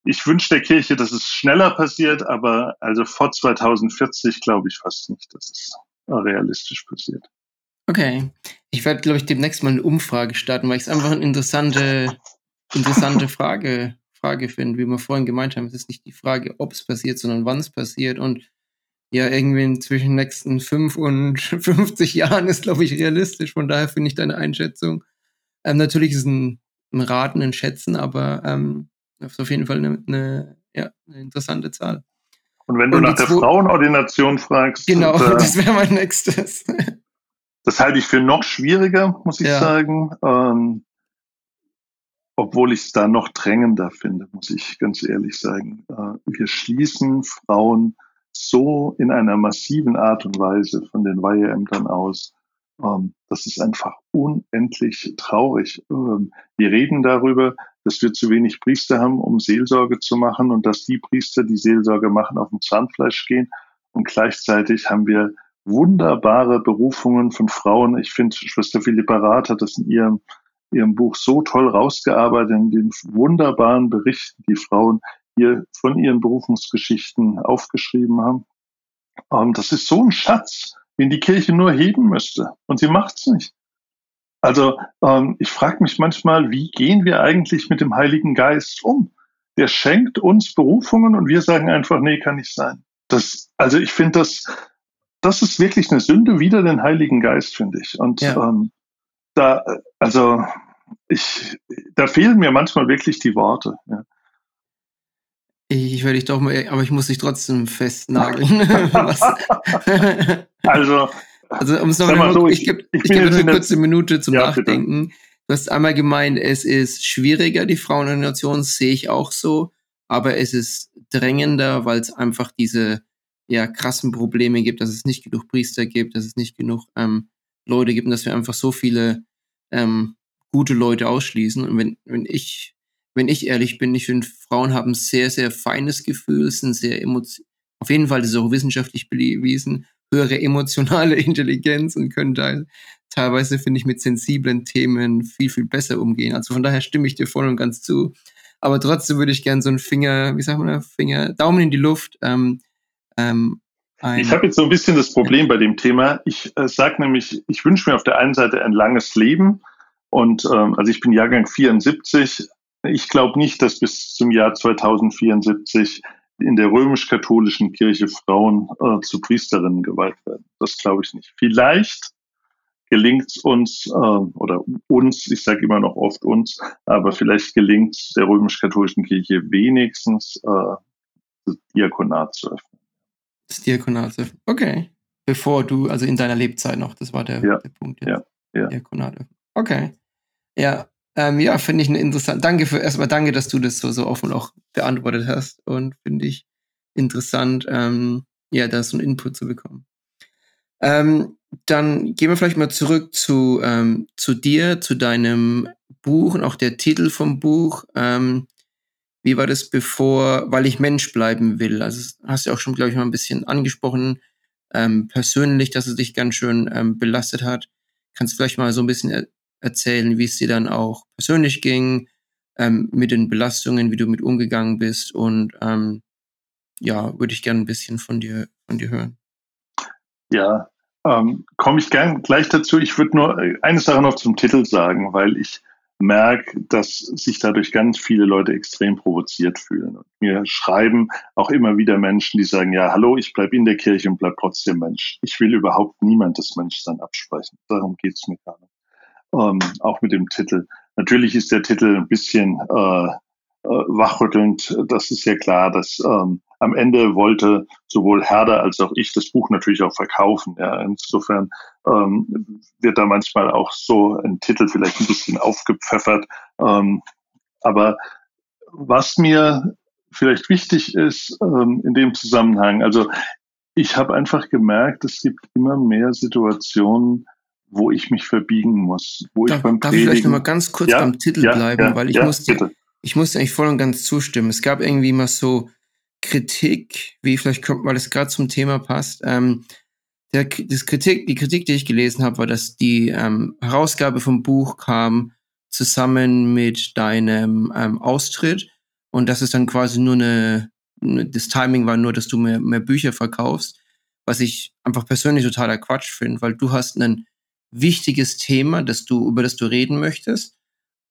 Speaker 1: Ich wünsche der Kirche, dass es schneller passiert, aber also vor 2040 glaube ich fast nicht, dass es realistisch passiert.
Speaker 3: Okay. Ich werde, glaube ich, demnächst mal eine Umfrage starten, weil ich es einfach eine interessante interessante Frage, Frage finde, wie wir vorhin gemeint haben. Es ist nicht die Frage, ob es passiert, sondern wann es passiert. Und ja, irgendwie zwischen den nächsten fünf und 50 Jahren ist, glaube ich, realistisch. Von daher finde ich deine Einschätzung. Ähm, natürlich ist ein, ein Raten, ein Schätzen, aber ähm, ist auf jeden Fall eine, eine, ja, eine interessante Zahl.
Speaker 1: Und wenn du und nach der Frauenordination fragst.
Speaker 3: Genau, und, äh, das wäre mein nächstes.
Speaker 1: das halte ich für noch schwieriger, muss ich ja. sagen. Ähm, obwohl ich es da noch drängender finde, muss ich ganz ehrlich sagen. Äh, wir schließen Frauen so in einer massiven Art und Weise von den Weiheämtern aus. Ähm, das ist einfach unendlich traurig. Ähm, wir reden darüber, dass wir zu wenig Priester haben, um Seelsorge zu machen und dass die Priester, die Seelsorge machen, auf dem Zahnfleisch gehen. Und gleichzeitig haben wir wunderbare Berufungen von Frauen. Ich finde, Schwester Philippa Rath hat das in ihrem ihrem Buch so toll rausgearbeitet, in den wunderbaren Berichten, die Frauen hier von ihren Berufungsgeschichten aufgeschrieben haben. Ähm, das ist so ein Schatz, den die Kirche nur heben müsste. Und sie macht's nicht. Also ähm, ich frage mich manchmal, wie gehen wir eigentlich mit dem Heiligen Geist um? Der schenkt uns Berufungen und wir sagen einfach, nee, kann nicht sein. Das, also ich finde das, das ist wirklich eine Sünde wider den Heiligen Geist, finde ich. Und ja. ähm, da, also ich, da fehlen mir manchmal wirklich die Worte. Ja.
Speaker 3: Ich werde dich doch mal, aber ich muss dich trotzdem festnageln.
Speaker 1: also,
Speaker 3: also um es noch so, ich, ich gebe ich, ich geb eine kurze Minute zum ja, Nachdenken. Bitte. Du hast einmal gemeint, es ist schwieriger, die Frauenordination, sehe ich auch so, aber es ist drängender, weil es einfach diese ja, krassen Probleme gibt, dass es nicht genug Priester gibt, dass es nicht genug ähm, Leute gibt und dass wir einfach so viele ähm, gute Leute ausschließen. Und wenn, wenn ich, wenn ich ehrlich bin, ich finde, Frauen haben sehr, sehr feines Gefühl, sind sehr emotional, auf jeden Fall, das ist auch wissenschaftlich bewiesen, höhere emotionale Intelligenz und können da teilweise, finde ich, mit sensiblen Themen viel, viel besser umgehen. Also von daher stimme ich dir voll und ganz zu. Aber trotzdem würde ich gerne so einen Finger, wie sagt man, Finger, Daumen in die Luft, ähm, ähm,
Speaker 1: ich habe jetzt so ein bisschen das Problem bei dem Thema. Ich äh, sage nämlich, ich wünsche mir auf der einen Seite ein langes Leben und ähm, also ich bin Jahrgang 74. Ich glaube nicht, dass bis zum Jahr 2074 in der römisch-katholischen Kirche Frauen äh, zu Priesterinnen geweiht werden. Das glaube ich nicht. Vielleicht gelingt es uns äh, oder uns, ich sage immer noch oft uns, aber vielleicht gelingt es der römisch-katholischen Kirche wenigstens äh, das Diakonat zu öffnen
Speaker 3: das Diakonat. Okay. Bevor du, also in deiner Lebzeit noch, das war der,
Speaker 1: ja.
Speaker 3: der Punkt
Speaker 1: jetzt. Ja. ja.
Speaker 3: Diakonat. Okay. Ja, ähm, ja, finde ich eine interessante. Danke für erstmal danke, dass du das so, so offen auch beantwortet hast und finde ich interessant, ähm, ja, da so einen Input zu bekommen. Ähm, dann gehen wir vielleicht mal zurück zu, ähm, zu dir, zu deinem Buch und auch der Titel vom Buch. Ähm, wie war das bevor, weil ich Mensch bleiben will? Also hast du auch schon, glaube ich, mal ein bisschen angesprochen, ähm, persönlich, dass es dich ganz schön ähm, belastet hat. kannst du vielleicht mal so ein bisschen erzählen, wie es dir dann auch persönlich ging, ähm, mit den Belastungen, wie du mit umgegangen bist und ähm, ja, würde ich gerne ein bisschen von dir, von dir hören.
Speaker 1: Ja, ähm, komme ich gern gleich dazu. Ich würde nur äh, eine Sache noch zum Titel sagen, weil ich merke, dass sich dadurch ganz viele Leute extrem provoziert fühlen. Und mir schreiben auch immer wieder Menschen, die sagen, ja, hallo, ich bleibe in der Kirche und bleib trotzdem Mensch. Ich will überhaupt niemand das Menschsein absprechen. Darum geht's mir gar nicht. Ähm, auch mit dem Titel. Natürlich ist der Titel ein bisschen äh, äh, wachrüttelnd. Das ist ja klar, dass ähm, am Ende wollte sowohl Herder als auch ich das Buch natürlich auch verkaufen. Ja. Insofern ähm, wird da manchmal auch so ein Titel vielleicht ein bisschen aufgepfeffert. Ähm, aber was mir vielleicht wichtig ist ähm, in dem Zusammenhang, also ich habe einfach gemerkt, es gibt immer mehr Situationen, wo ich mich verbiegen muss, wo
Speaker 3: darf,
Speaker 1: ich beim
Speaker 3: Darf ich vielleicht nochmal ganz kurz ja, beim Titel ja, bleiben, ja, weil ich musste, ich musste eigentlich voll und ganz zustimmen. Es gab irgendwie mal so Kritik, wie vielleicht kommt, weil es gerade zum Thema passt. Ähm, der, das Kritik, die Kritik, die ich gelesen habe, war, dass die ähm, Herausgabe vom Buch kam zusammen mit deinem ähm, Austritt und dass es dann quasi nur eine, das Timing war nur, dass du mehr, mehr Bücher verkaufst, was ich einfach persönlich totaler Quatsch finde, weil du hast ein wichtiges Thema, das du, über das du reden möchtest.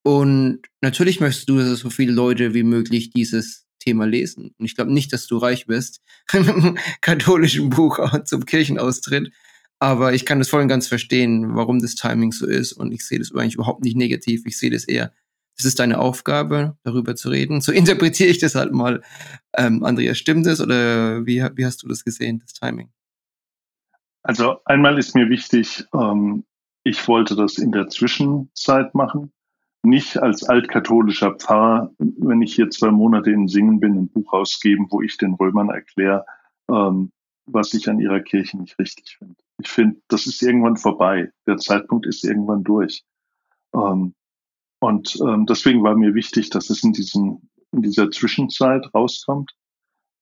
Speaker 3: Und natürlich möchtest du, dass so viele Leute wie möglich dieses Thema lesen. Und ich glaube nicht, dass du reich bist mit einem katholischen Buch zum Kirchenaustritt. Aber ich kann das voll und ganz verstehen, warum das Timing so ist. Und ich sehe das eigentlich überhaupt nicht negativ. Ich sehe das eher, es ist deine Aufgabe, darüber zu reden. So interpretiere ich das halt mal. Ähm, Andreas, stimmt das oder wie, wie hast du das gesehen, das Timing?
Speaker 1: Also einmal ist mir wichtig, ähm, ich wollte das in der Zwischenzeit machen nicht als altkatholischer Pfarrer, wenn ich hier zwei Monate in Singen bin, ein Buch rausgeben, wo ich den Römern erkläre, ähm, was ich an ihrer Kirche nicht richtig finde. Ich finde, das ist irgendwann vorbei. Der Zeitpunkt ist irgendwann durch. Ähm, und ähm, deswegen war mir wichtig, dass es in, diesem, in dieser Zwischenzeit rauskommt.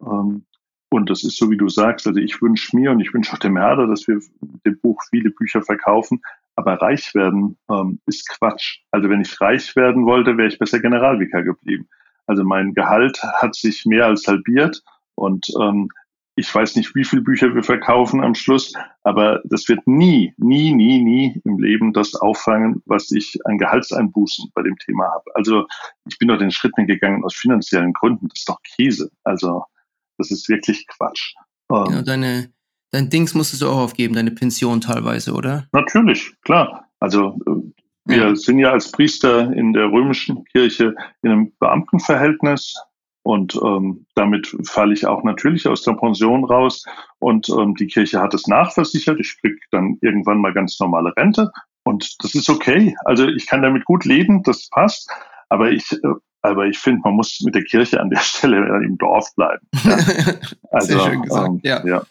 Speaker 1: Ähm, und das ist so, wie du sagst. Also ich wünsche mir und ich wünsche auch dem Herder, dass wir mit dem Buch viele Bücher verkaufen. Aber reich werden ähm, ist Quatsch. Also wenn ich reich werden wollte, wäre ich besser Generalvikar geblieben. Also mein Gehalt hat sich mehr als halbiert und ähm, ich weiß nicht, wie viele Bücher wir verkaufen am Schluss, aber das wird nie, nie, nie, nie im Leben das auffangen, was ich an Gehaltseinbußen bei dem Thema habe. Also ich bin doch den Schritt gegangen aus finanziellen Gründen. Das ist doch Käse. Also das ist wirklich Quatsch.
Speaker 3: Ähm, ja, deine, dein Dings musstest du auch aufgeben, deine Pension teilweise, oder?
Speaker 1: Natürlich, klar. Also äh, wir ja. sind ja als Priester in der römischen Kirche in einem Beamtenverhältnis und ähm, damit falle ich auch natürlich aus der Pension raus. Und ähm, die Kirche hat es nachversichert. Ich kriege dann irgendwann mal ganz normale Rente und das ist okay. Also ich kann damit gut leben, das passt. Aber ich äh, aber ich finde, man muss mit der Kirche an der Stelle im Dorf bleiben. Ja.
Speaker 3: Also, Sehr schön gesagt. Ähm, ja. ja.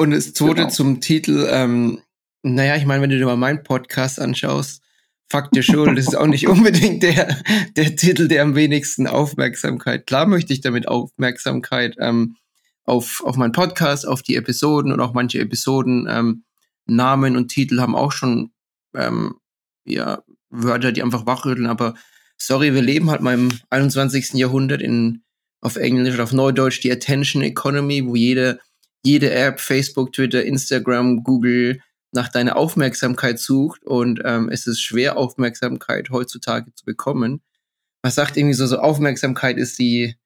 Speaker 3: Und das zweite genau. zum Titel, ähm, naja, ich meine, wenn du dir mal meinen Podcast anschaust, Fakt der Schuld, das ist auch nicht unbedingt der, der Titel, der am wenigsten Aufmerksamkeit. Klar möchte ich damit Aufmerksamkeit ähm, auf, auf meinen Podcast, auf die Episoden und auch manche Episoden, ähm, Namen und Titel haben auch schon ähm, ja, Wörter, die einfach wachrütteln, aber sorry, wir leben halt mal im 21. Jahrhundert in, auf Englisch oder auf Neudeutsch die Attention Economy, wo jede, jede App, Facebook, Twitter, Instagram, Google nach deiner Aufmerksamkeit sucht und ähm, es ist schwer, Aufmerksamkeit heutzutage zu bekommen. Man sagt irgendwie so, so Aufmerksamkeit ist die,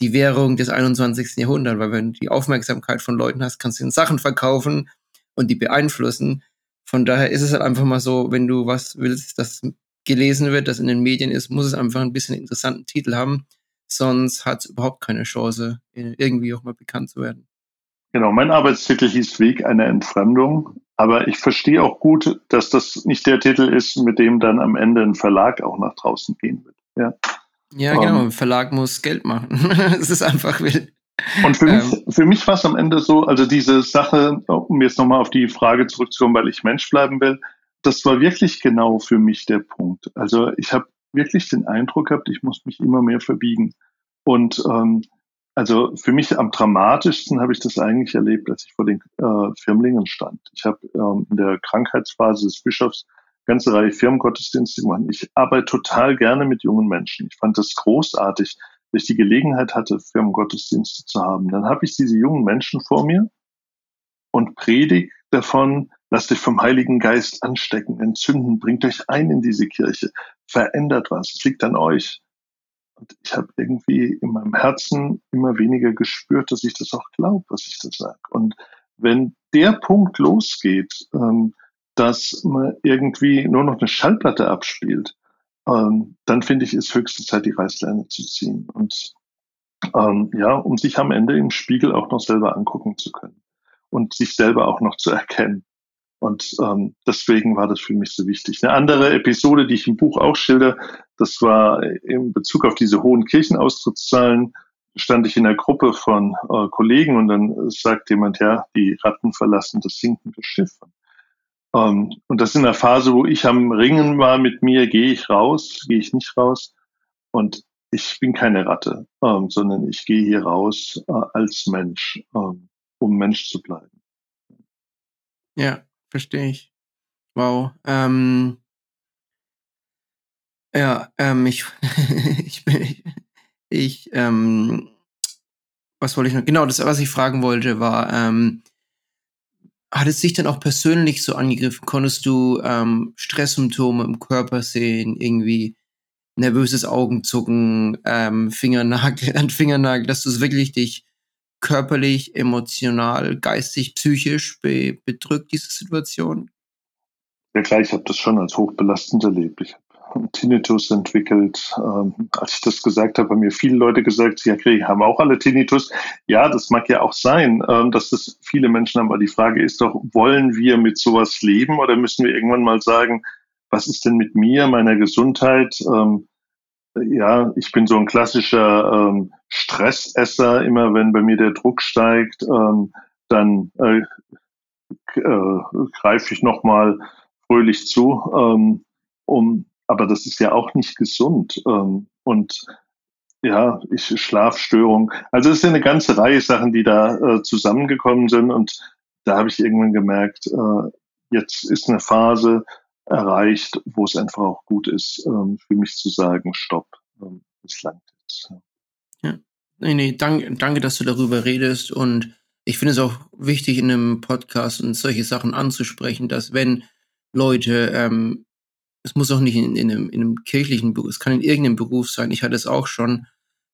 Speaker 3: die Währung des 21. Jahrhunderts, weil wenn du die Aufmerksamkeit von Leuten hast, kannst du ihnen Sachen verkaufen und die beeinflussen. Von daher ist es halt einfach mal so, wenn du was willst, das gelesen wird, das in den Medien ist, muss es einfach ein bisschen interessanten Titel haben. Sonst hat es überhaupt keine Chance, irgendwie auch mal bekannt zu werden.
Speaker 1: Genau, mein Arbeitstitel hieß Weg einer Entfremdung. Aber ich verstehe auch gut, dass das nicht der Titel ist, mit dem dann am Ende ein Verlag auch nach draußen gehen wird. Ja,
Speaker 3: ja genau. Um, ähm. ein Verlag muss Geld machen. Es ist einfach wild.
Speaker 1: Und für mich, ähm, für mich war es am Ende so, also diese Sache, um jetzt nochmal auf die Frage zurückzukommen, weil ich Mensch bleiben will, das war wirklich genau für mich der Punkt. Also ich habe wirklich den Eindruck gehabt, ich muss mich immer mehr verbiegen. Und ähm, also für mich am dramatischsten habe ich das eigentlich erlebt, als ich vor den äh, Firmlingen stand. Ich habe ähm, in der Krankheitsphase des Bischofs ganze Reihe Firmengottesdienste gemacht. Ich arbeite total gerne mit jungen Menschen. Ich fand das großartig, dass ich die Gelegenheit hatte, Firmengottesdienste zu haben. Dann habe ich diese jungen Menschen vor mir und predige davon, lasst euch vom Heiligen Geist anstecken, entzünden, bringt euch ein in diese Kirche, verändert was, es liegt an euch. Und ich habe irgendwie in meinem Herzen immer weniger gespürt, dass ich das auch glaube, was ich da sage. Und wenn der Punkt losgeht, ähm, dass man irgendwie nur noch eine Schallplatte abspielt, ähm, dann finde ich, ist höchste Zeit, die Reißleine zu ziehen. Und ähm, ja, um sich am Ende im Spiegel auch noch selber angucken zu können und sich selber auch noch zu erkennen. Und ähm, deswegen war das für mich so wichtig. Eine andere Episode, die ich im Buch auch schilder, das war in Bezug auf diese hohen Kirchenaustrittszahlen, stand ich in einer Gruppe von äh, Kollegen und dann sagt jemand, ja, die Ratten verlassen das sinkende Schiff. Ähm, und das in einer Phase, wo ich am Ringen war mit mir, gehe ich raus, gehe ich nicht raus. Und ich bin keine Ratte, ähm, sondern ich gehe hier raus äh, als Mensch, ähm, um Mensch zu bleiben.
Speaker 3: Ja, verstehe ich. Wow. Ähm, ja, ähm, ich, ich, ich, ich ähm, was wollte ich noch? Genau, das, was ich fragen wollte, war, ähm, hat es sich dann auch persönlich so angegriffen? Konntest du ähm, Stresssymptome im Körper sehen, irgendwie nervöses Augenzucken, ähm, Fingernagel an Fingernagel, dass du es wirklich dich körperlich, emotional, geistig, psychisch be bedrückt, diese Situation?
Speaker 1: Ja klar, ich habe das schon als hochbelastend erlebt. Ich habe Tinnitus entwickelt. Ähm, als ich das gesagt habe, haben mir viele Leute gesagt, ja, okay, haben auch alle Tinnitus. Ja, das mag ja auch sein, ähm, dass das viele Menschen haben. Aber die Frage ist doch, wollen wir mit sowas leben oder müssen wir irgendwann mal sagen, was ist denn mit mir, meiner Gesundheit? Ähm, ja, ich bin so ein klassischer ähm, Stressesser. Immer wenn bei mir der Druck steigt, ähm, dann äh, äh, greife ich nochmal fröhlich zu. Ähm, um, aber das ist ja auch nicht gesund. Ähm, und ja, ich Schlafstörung. Also es ja eine ganze Reihe Sachen, die da äh, zusammengekommen sind. Und da habe ich irgendwann gemerkt, äh, jetzt ist eine Phase, erreicht, wo es einfach auch gut ist, ähm, für mich zu sagen, stopp, ähm, es langt jetzt.
Speaker 3: Ja. Nee, nee, danke, danke, dass du darüber redest und ich finde es auch wichtig, in einem Podcast und solche Sachen anzusprechen, dass wenn Leute, ähm, es muss auch nicht in, in, einem, in einem kirchlichen Beruf, es kann in irgendeinem Beruf sein, ich hatte es auch schon,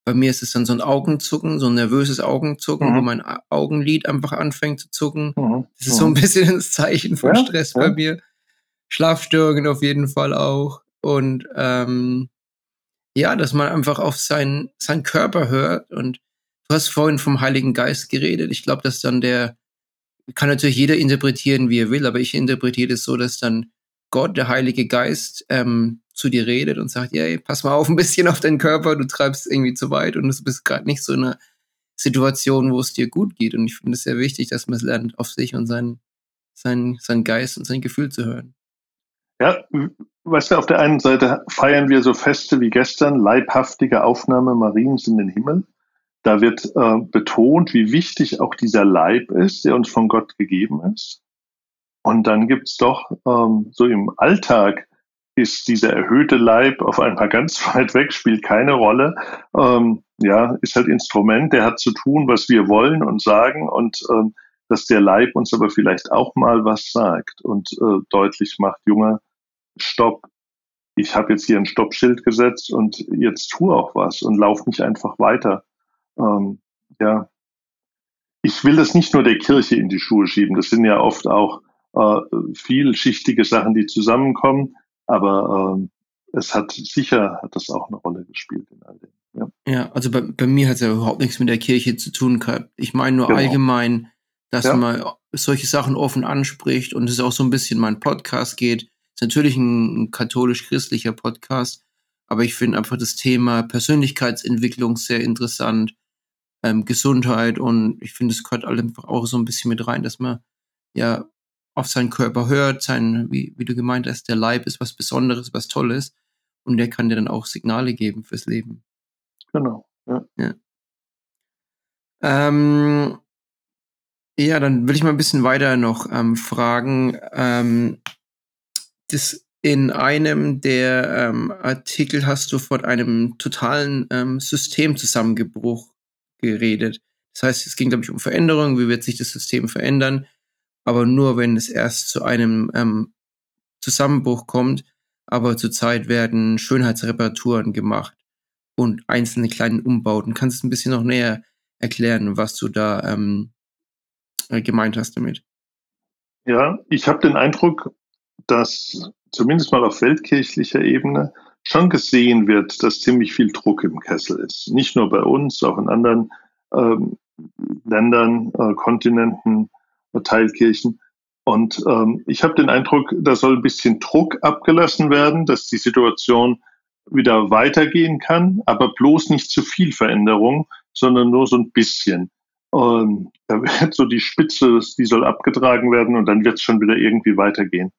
Speaker 3: bei mir ist es dann so ein Augenzucken, so ein nervöses Augenzucken, mhm. wo mein Augenlid einfach anfängt zu zucken. Mhm. Das ist so ein mhm. bisschen das Zeichen von ja, Stress ja. bei mir. Schlafstörungen auf jeden Fall auch. Und ähm, ja, dass man einfach auf seinen, seinen Körper hört. Und du hast vorhin vom Heiligen Geist geredet. Ich glaube, dass dann der, kann natürlich jeder interpretieren, wie er will, aber ich interpretiere es so, dass dann Gott, der Heilige Geist, ähm, zu dir redet und sagt, ja, pass mal auf ein bisschen auf deinen Körper, du treibst irgendwie zu weit und du bist gerade nicht so in einer Situation, wo es dir gut geht. Und ich finde es sehr wichtig, dass man es lernt, auf sich und seinen, seinen, seinen Geist und sein Gefühl zu hören.
Speaker 1: Ja, weißt du, auf der einen Seite feiern wir so Feste wie gestern, leibhaftige Aufnahme Mariens in den Himmel. Da wird äh, betont, wie wichtig auch dieser Leib ist, der uns von Gott gegeben ist. Und dann gibt's doch ähm, so im Alltag ist dieser erhöhte Leib auf einmal ganz weit weg, spielt keine Rolle. Ähm, ja, ist halt Instrument, der hat zu tun, was wir wollen und sagen und ähm, dass der Leib uns aber vielleicht auch mal was sagt und äh, deutlich macht, Junge, stopp, ich habe jetzt hier ein Stoppschild gesetzt und jetzt tu auch was und lauf nicht einfach weiter. Ähm, ja, ich will das nicht nur der Kirche in die Schuhe schieben. Das sind ja oft auch äh, vielschichtige Sachen, die zusammenkommen. Aber ähm, es hat sicher hat das auch eine Rolle gespielt in all dem.
Speaker 3: Ja, ja also bei, bei mir hat es ja überhaupt nichts mit der Kirche zu tun gehabt. Ich meine nur genau. allgemein, dass ja. man solche Sachen offen anspricht und es auch so ein bisschen mein Podcast geht ist natürlich ein, ein katholisch-christlicher Podcast, aber ich finde einfach das Thema Persönlichkeitsentwicklung sehr interessant, ähm, Gesundheit und ich finde, es gehört einfach auch so ein bisschen mit rein, dass man ja auf seinen Körper hört, sein, wie, wie du gemeint hast, der Leib ist was Besonderes, was Tolles und der kann dir dann auch Signale geben fürs Leben.
Speaker 1: Genau. Ja.
Speaker 3: ja. Ähm, ja, dann will ich mal ein bisschen weiter noch ähm, fragen. Ähm, das, in einem der ähm, Artikel hast du von einem totalen ähm, Systemzusammenbruch geredet. Das heißt, es ging, glaube ich, um Veränderungen, wie wird sich das System verändern, aber nur, wenn es erst zu einem ähm, Zusammenbruch kommt, aber zurzeit werden Schönheitsreparaturen gemacht und einzelne kleine Umbauten. Kannst du ein bisschen noch näher erklären, was du da ähm, äh, gemeint hast damit?
Speaker 1: Ja, ich habe den Eindruck, dass zumindest mal auf weltkirchlicher Ebene schon gesehen wird, dass ziemlich viel Druck im Kessel ist. Nicht nur bei uns, auch in anderen ähm, Ländern, äh, Kontinenten, äh, Teilkirchen. Und ähm, ich habe den Eindruck, da soll ein bisschen Druck abgelassen werden, dass die Situation wieder weitergehen kann, aber bloß nicht zu viel Veränderung, sondern nur so ein bisschen. Und da wird so die Spitze, die soll abgetragen werden und dann wird es schon wieder irgendwie weitergehen.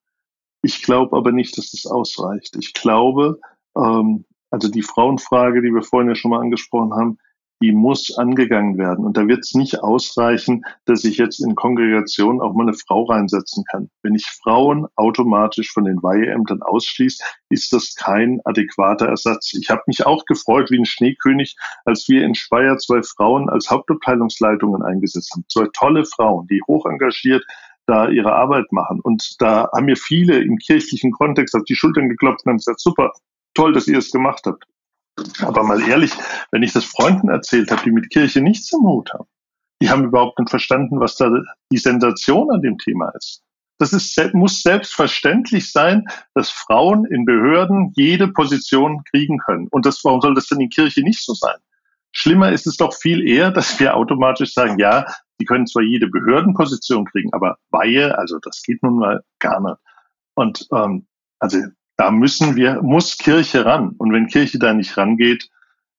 Speaker 1: Ich glaube aber nicht, dass das ausreicht. Ich glaube, ähm, also die Frauenfrage, die wir vorhin ja schon mal angesprochen haben, die muss angegangen werden. Und da wird es nicht ausreichen, dass ich jetzt in Kongregationen auch mal eine Frau reinsetzen kann. Wenn ich Frauen automatisch von den Weiheämtern ausschließe, ist das kein adäquater Ersatz. Ich habe mich auch gefreut wie ein Schneekönig, als wir in Speyer zwei Frauen als Hauptabteilungsleitungen eingesetzt haben. Zwei tolle Frauen, die hoch engagiert da ihre Arbeit machen. Und da haben mir viele im kirchlichen Kontext auf die Schultern geklopft und haben gesagt, super, toll, dass ihr es gemacht habt. Aber mal ehrlich, wenn ich das Freunden erzählt habe, die mit Kirche nichts im Hut haben, die haben überhaupt nicht verstanden, was da die Sensation an dem Thema ist. Das ist, muss selbstverständlich sein, dass Frauen in Behörden jede Position kriegen können. Und das, warum soll das denn in Kirche nicht so sein? Schlimmer ist es doch viel eher, dass wir automatisch sagen, ja, die können zwar jede Behördenposition kriegen, aber Weihe, also das geht nun mal gar nicht. Und ähm, also da müssen wir, muss Kirche ran. Und wenn Kirche da nicht rangeht,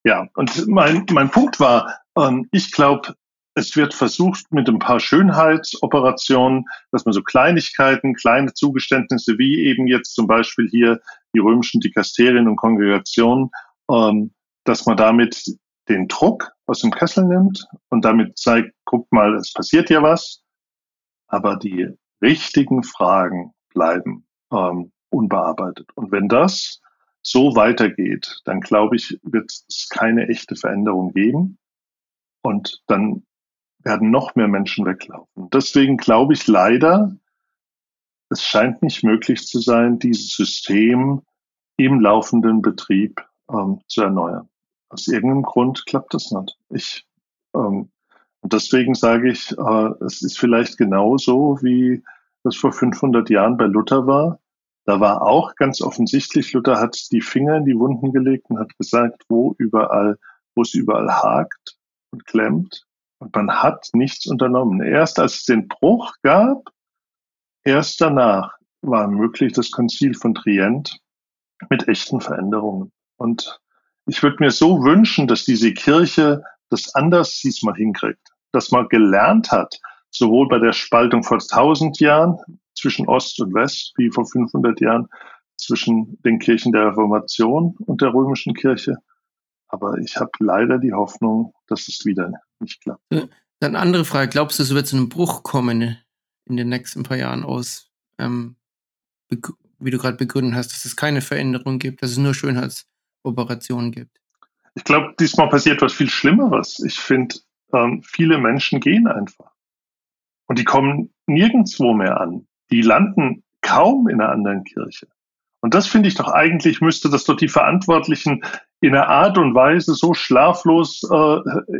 Speaker 1: ja. Und mein, mein Punkt war, ähm, ich glaube, es wird versucht mit ein paar Schönheitsoperationen, dass man so Kleinigkeiten, kleine Zugeständnisse, wie eben jetzt zum Beispiel hier die römischen Dikasterien und Kongregationen, ähm, dass man damit den Druck aus dem Kessel nimmt und damit zeigt, guck mal, es passiert ja was, aber die richtigen Fragen bleiben. Ähm, unbearbeitet. Und wenn das so weitergeht, dann glaube ich, wird es keine echte Veränderung geben. Und dann werden noch mehr Menschen weglaufen. Deswegen glaube ich leider, es scheint nicht möglich zu sein, dieses System im laufenden Betrieb ähm, zu erneuern. Aus irgendeinem Grund klappt das nicht. Ich, ähm, und deswegen sage ich, äh, es ist vielleicht genauso, wie das vor 500 Jahren bei Luther war. Da war auch ganz offensichtlich, Luther hat die Finger in die Wunden gelegt und hat gesagt, wo überall, wo es überall hakt und klemmt. Und man hat nichts unternommen. Erst als es den Bruch gab, erst danach war möglich das Konzil von Trient mit echten Veränderungen. Und ich würde mir so wünschen, dass diese Kirche das anders diesmal hinkriegt, dass man gelernt hat, sowohl bei der Spaltung vor tausend Jahren zwischen Ost und West, wie vor 500 Jahren, zwischen den Kirchen der Reformation und der römischen Kirche. Aber ich habe leider die Hoffnung, dass es wieder nicht klappt.
Speaker 3: Dann eine andere Frage. Glaubst du, es wird zu einem Bruch kommen in den nächsten paar Jahren aus, ähm, wie du gerade begründet hast, dass es keine Veränderung gibt, dass es nur Schönheitsoperationen gibt?
Speaker 1: Ich glaube, diesmal passiert was viel Schlimmeres. Ich finde, ähm, viele Menschen gehen einfach. Und die kommen nirgendwo mehr an die landen kaum in einer anderen Kirche. Und das finde ich doch eigentlich, müsste das doch die Verantwortlichen in einer Art und Weise so schlaflos äh,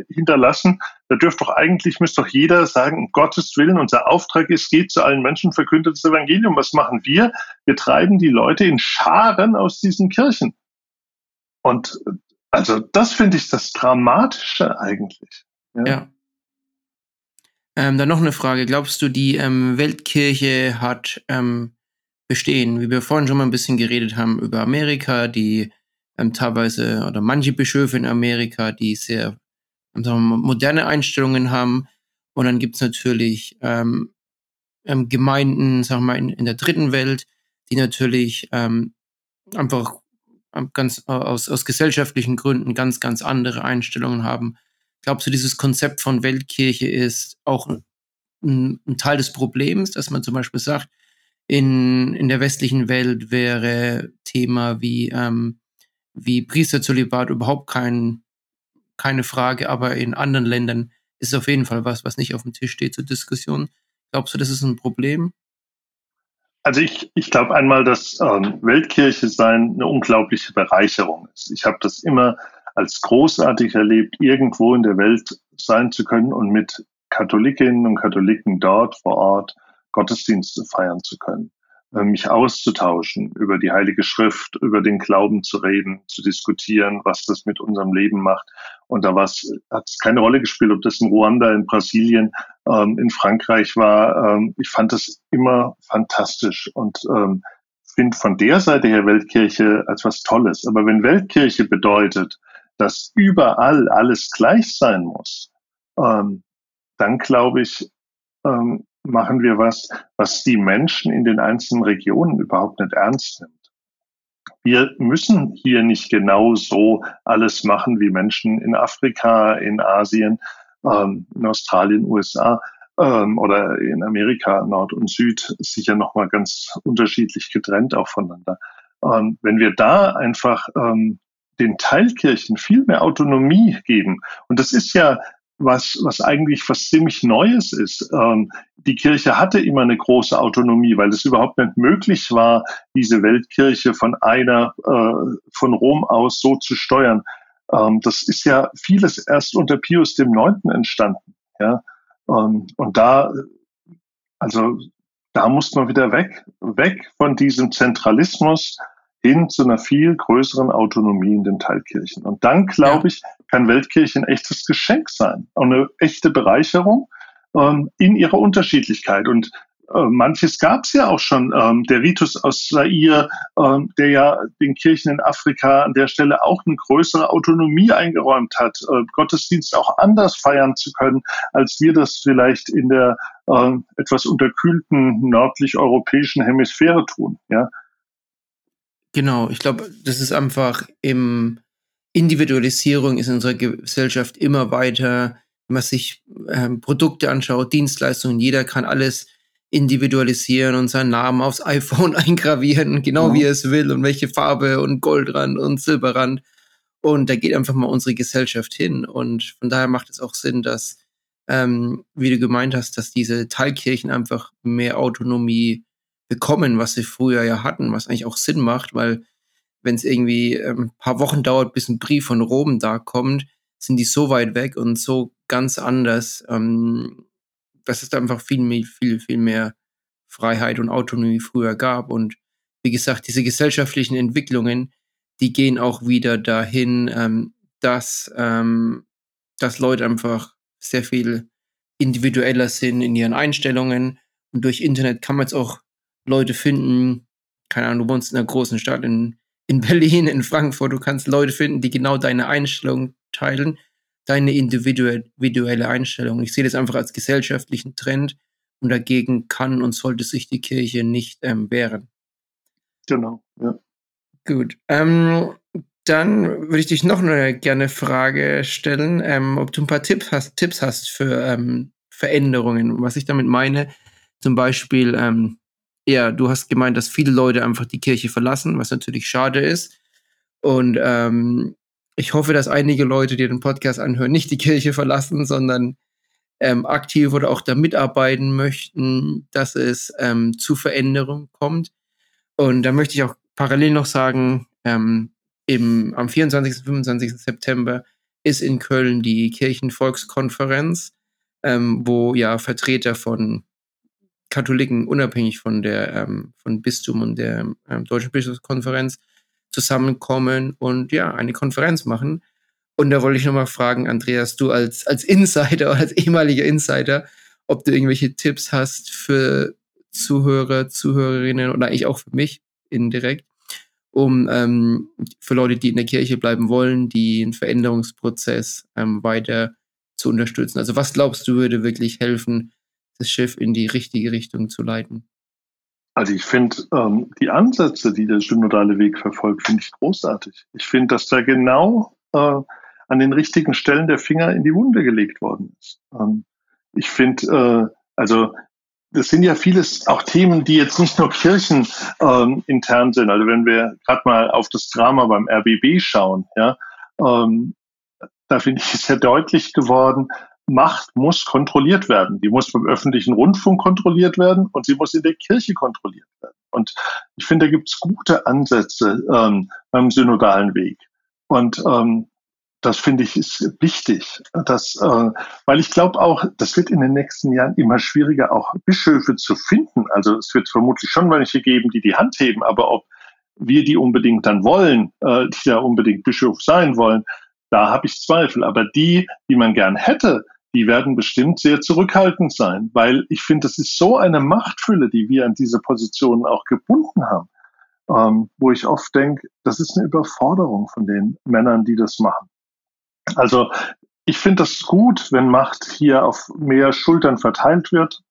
Speaker 1: hinterlassen. Da dürfte doch eigentlich, müsste doch jeder sagen, um Gottes Willen, unser Auftrag ist, geht zu allen Menschen, verkündet das Evangelium. Was machen wir? Wir treiben die Leute in Scharen aus diesen Kirchen. Und also das finde ich das Dramatische eigentlich.
Speaker 3: ja. ja. Ähm, dann noch eine Frage. Glaubst du, die ähm, Weltkirche hat ähm, bestehen, wie wir vorhin schon mal ein bisschen geredet haben, über Amerika, die ähm, teilweise oder manche Bischöfe in Amerika, die sehr ähm, wir, moderne Einstellungen haben. Und dann gibt es natürlich ähm, Gemeinden, sagen wir mal, in, in der dritten Welt, die natürlich einfach ganz aus, aus gesellschaftlichen Gründen ganz, ganz andere Einstellungen haben Glaubst du, dieses Konzept von Weltkirche ist auch ein, ein, Teil des Problems, dass man zum Beispiel sagt, in, in der westlichen Welt wäre Thema wie, ähm, wie Priesterzölibat überhaupt kein, keine Frage, aber in anderen Ländern ist es auf jeden Fall was, was nicht auf dem Tisch steht zur Diskussion. Glaubst du, das ist ein Problem?
Speaker 1: Also ich, ich glaube einmal, dass ähm, Weltkirche sein eine unglaubliche Bereicherung ist. Ich habe das immer als großartig erlebt, irgendwo in der Welt sein zu können und mit Katholikinnen und Katholiken dort vor Ort Gottesdienste feiern zu können, äh, mich auszutauschen über die Heilige Schrift, über den Glauben zu reden, zu diskutieren, was das mit unserem Leben macht. Und da hat es keine Rolle gespielt, ob das in Ruanda, in Brasilien, ähm, in Frankreich war. Ähm, ich fand das immer fantastisch und ähm, finde von der Seite her Weltkirche als was Tolles. Aber wenn Weltkirche bedeutet, dass überall alles gleich sein muss, ähm, dann glaube ich, ähm, machen wir was, was die Menschen in den einzelnen Regionen überhaupt nicht ernst nimmt. Wir müssen hier nicht genau so alles machen wie Menschen in Afrika, in Asien, ähm, in Australien, USA ähm, oder in Amerika, Nord und Süd, sicher nochmal ganz unterschiedlich getrennt auch voneinander. Ähm, wenn wir da einfach ähm, den Teilkirchen viel mehr Autonomie geben, und das ist ja was, was eigentlich was ziemlich Neues ist. Ähm, die Kirche hatte immer eine große Autonomie, weil es überhaupt nicht möglich war, diese Weltkirche von einer, äh, von Rom aus so zu steuern. Ähm, das ist ja vieles erst unter Pius dem Neunten entstanden. Ja? Ähm, und da, also, da muss man wieder weg, weg von diesem Zentralismus, hin zu einer viel größeren Autonomie in den Teilkirchen. Und dann, glaube ich, kann Weltkirche ein echtes Geschenk sein und eine echte Bereicherung ähm, in ihrer Unterschiedlichkeit. Und äh, manches gab es ja auch schon. Ähm, der Ritus aus Zaire, ähm, der ja den Kirchen in Afrika an der Stelle auch eine größere Autonomie eingeräumt hat, äh, Gottesdienst auch anders feiern zu können, als wir das vielleicht in der äh, etwas unterkühlten nördlich europäischen Hemisphäre tun. Ja,
Speaker 3: Genau, ich glaube, das ist einfach im Individualisierung ist in unserer Gesellschaft immer weiter, wenn man sich ähm, Produkte anschaut, Dienstleistungen, jeder kann alles individualisieren und seinen Namen aufs iPhone eingravieren, genau ja. wie er es will und welche Farbe und Goldrand und Silberrand. Und da geht einfach mal unsere Gesellschaft hin. Und von daher macht es auch Sinn, dass, ähm, wie du gemeint hast, dass diese Teilkirchen einfach mehr Autonomie bekommen, was sie früher ja hatten, was eigentlich auch Sinn macht, weil wenn es irgendwie ähm, ein paar Wochen dauert, bis ein Brief von Rom da kommt, sind die so weit weg und so ganz anders, ähm, dass es da einfach viel, viel, viel mehr Freiheit und Autonomie früher gab. Und wie gesagt, diese gesellschaftlichen Entwicklungen, die gehen auch wieder dahin, ähm, dass, ähm, dass Leute einfach sehr viel individueller sind in ihren Einstellungen. Und durch Internet kann man jetzt auch Leute finden, keine Ahnung, du wohnst in einer großen Stadt, in, in Berlin, in Frankfurt, du kannst Leute finden, die genau deine Einstellung teilen, deine individuelle Einstellung. Ich sehe das einfach als gesellschaftlichen Trend und dagegen kann und sollte sich die Kirche nicht ähm, wehren.
Speaker 1: Genau, ja.
Speaker 3: Gut. Ähm, dann würde ich dich noch eine gerne Frage stellen, ähm, ob du ein paar Tipps hast, Tipps hast für ähm, Veränderungen. Was ich damit meine, zum Beispiel, ähm, ja, du hast gemeint, dass viele Leute einfach die Kirche verlassen, was natürlich schade ist. Und ähm, ich hoffe, dass einige Leute, die den Podcast anhören, nicht die Kirche verlassen, sondern ähm, aktiv oder auch da mitarbeiten möchten, dass es ähm, zu Veränderungen kommt. Und da möchte ich auch parallel noch sagen, ähm, im, am 24. und 25. September ist in Köln die Kirchenvolkskonferenz, ähm, wo ja Vertreter von Katholiken unabhängig von der ähm, von Bistum und der ähm, Deutschen Bischofskonferenz zusammenkommen und ja, eine Konferenz machen. Und da wollte ich nochmal fragen, Andreas, du als, als Insider oder als ehemaliger Insider, ob du irgendwelche Tipps hast für Zuhörer, Zuhörerinnen oder eigentlich auch für mich indirekt, um ähm, für Leute, die in der Kirche bleiben wollen, einen Veränderungsprozess ähm, weiter zu unterstützen. Also was glaubst du würde wirklich helfen, das Schiff in die richtige Richtung zu leiten?
Speaker 1: Also ich finde ähm, die Ansätze, die der synodale Weg verfolgt, finde ich großartig. Ich finde, dass da genau äh, an den richtigen Stellen der Finger in die Wunde gelegt worden ist. Ähm, ich finde, äh, also das sind ja vieles auch Themen, die jetzt nicht nur Kirchen ähm, intern sind. Also wenn wir gerade mal auf das Drama beim RBB schauen, ja, ähm, da finde ich es sehr deutlich geworden, Macht muss kontrolliert werden. Die muss beim öffentlichen Rundfunk kontrolliert werden und sie muss in der Kirche kontrolliert werden. Und ich finde, da gibt es gute Ansätze ähm, beim synodalen Weg. Und ähm, das finde ich ist wichtig, dass, äh, weil ich glaube auch, das wird in den nächsten Jahren immer schwieriger, auch Bischöfe zu finden. Also es wird vermutlich schon welche geben, die die Hand heben, aber ob wir die unbedingt dann wollen, äh, die da unbedingt Bischof sein wollen, da habe ich Zweifel. Aber die, die man gern hätte, die werden bestimmt sehr zurückhaltend sein, weil ich finde, das ist so eine Machtfülle, die wir an diese Positionen auch gebunden haben, ähm, wo ich oft denke, das ist eine Überforderung von den Männern, die das machen. Also ich finde das gut, wenn Macht hier auf mehr Schultern verteilt wird.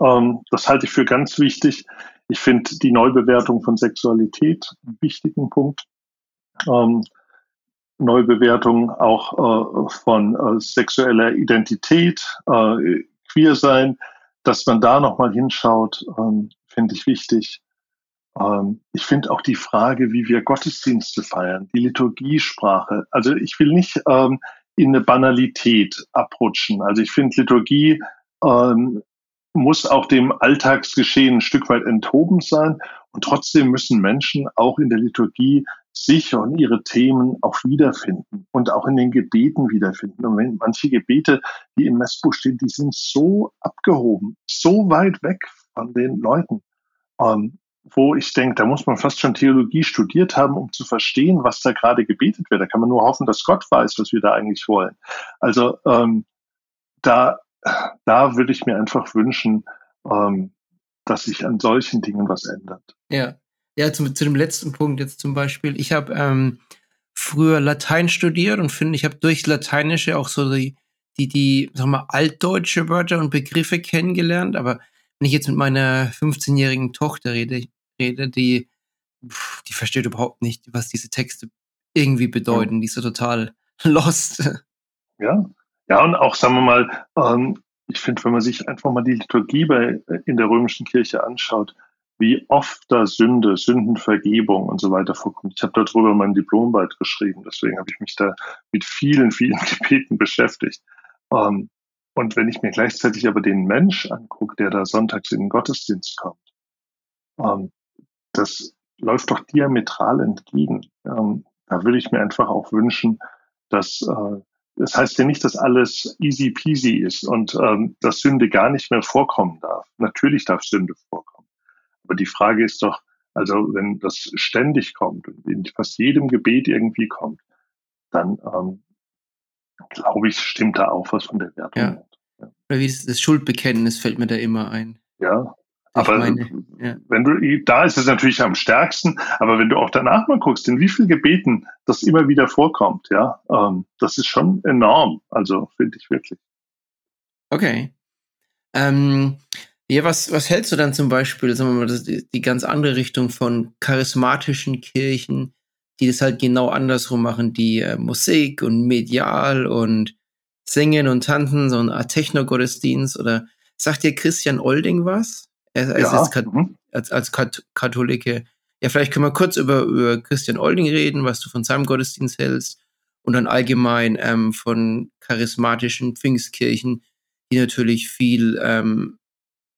Speaker 1: Ähm, das halte ich für ganz wichtig. Ich finde die Neubewertung von Sexualität einen wichtigen Punkt. Ähm, Neubewertung auch äh, von äh, sexueller Identität, äh, queer sein, dass man da nochmal hinschaut, ähm, finde ich wichtig. Ähm, ich finde auch die Frage, wie wir Gottesdienste feiern, die Liturgiesprache. Also ich will nicht ähm, in eine Banalität abrutschen. Also ich finde, Liturgie muss auch dem Alltagsgeschehen ein Stück weit enthoben sein. Und trotzdem müssen Menschen auch in der Liturgie sich und ihre Themen auch wiederfinden und auch in den Gebeten wiederfinden. Und wenn manche Gebete, die im Messbuch stehen, die sind so abgehoben, so weit weg von den Leuten. Ähm, wo ich denke, da muss man fast schon Theologie studiert haben, um zu verstehen, was da gerade gebetet wird. Da kann man nur hoffen, dass Gott weiß, was wir da eigentlich wollen. Also ähm, da, da würde ich mir einfach wünschen, ähm, dass sich an solchen Dingen was ändert.
Speaker 3: Ja, ja, zu, zu dem letzten Punkt jetzt zum Beispiel. Ich habe ähm, früher Latein studiert und finde, ich habe durch Lateinische auch so die, die, die, sag mal, altdeutsche Wörter und Begriffe kennengelernt. Aber wenn ich jetzt mit meiner 15-jährigen Tochter rede, rede, die, die versteht überhaupt nicht, was diese Texte irgendwie bedeuten. Die ist so total lost.
Speaker 1: Ja, ja, und auch, sagen wir mal, ähm, ich finde, wenn man sich einfach mal die Liturgie bei, in der römischen Kirche anschaut, wie oft da Sünde, Sündenvergebung und so weiter vorkommt. Ich habe darüber mein Diplomarbeit geschrieben, deswegen habe ich mich da mit vielen, vielen Gebeten beschäftigt. Ähm, und wenn ich mir gleichzeitig aber den Mensch angucke, der da sonntags in den Gottesdienst kommt, ähm, das läuft doch diametral entgegen. Ähm, da würde ich mir einfach auch wünschen, dass äh, das heißt ja nicht, dass alles easy peasy ist und dass Sünde gar nicht mehr vorkommen darf. Natürlich darf Sünde vorkommen. Aber die Frage ist doch, also wenn das ständig kommt und in fast jedem Gebet irgendwie kommt, dann ähm, glaube ich, stimmt da auch was von der Wertung. Ja.
Speaker 3: ja. Oder wie das, das Schuldbekenntnis fällt mir da immer ein.
Speaker 1: Ja, aber meine, ja. wenn du, da ist es natürlich am stärksten, aber wenn du auch danach mal guckst, in wie vielen Gebeten das immer wieder vorkommt, ja, ähm, das ist schon enorm. Also finde ich wirklich.
Speaker 3: Okay. Ähm, ja, was, was hältst du dann zum Beispiel, sagen wir mal, die, die ganz andere Richtung von charismatischen Kirchen, die das halt genau andersrum machen, die äh, Musik und medial und Singen und Tanzen, so ein Techno-Gottesdienst oder sagt dir Christian Olding was? Er, er ja. ist mhm. als, als Katholike. Ja, vielleicht können wir kurz über, über Christian Olding reden, was du von seinem Gottesdienst hältst und dann allgemein ähm, von charismatischen Pfingstkirchen, die natürlich viel, ähm,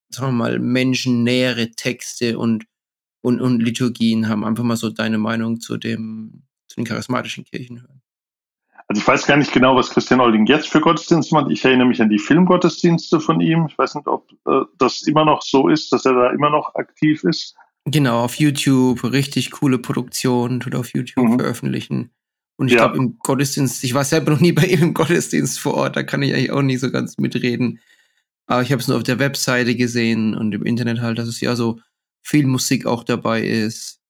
Speaker 3: sagen wir mal, menschennähere Texte und, und, und Liturgien haben. Einfach mal so deine Meinung zu, dem, zu den charismatischen Kirchen hören.
Speaker 1: Also ich weiß gar nicht genau, was Christian Olding jetzt für Gottesdienste macht. Ich erinnere mich an die Filmgottesdienste von ihm. Ich weiß nicht, ob äh, das immer noch so ist, dass er da immer noch aktiv ist.
Speaker 3: Genau, auf YouTube, richtig coole Produktion, tut auf YouTube mhm. veröffentlichen. Und ich ja. glaube, im Gottesdienst, ich war selber noch nie bei ihm im Gottesdienst vor Ort, da kann ich eigentlich auch nicht so ganz mitreden. Aber ich habe es nur auf der Webseite gesehen und im Internet halt, dass es ja so viel Musik auch dabei ist.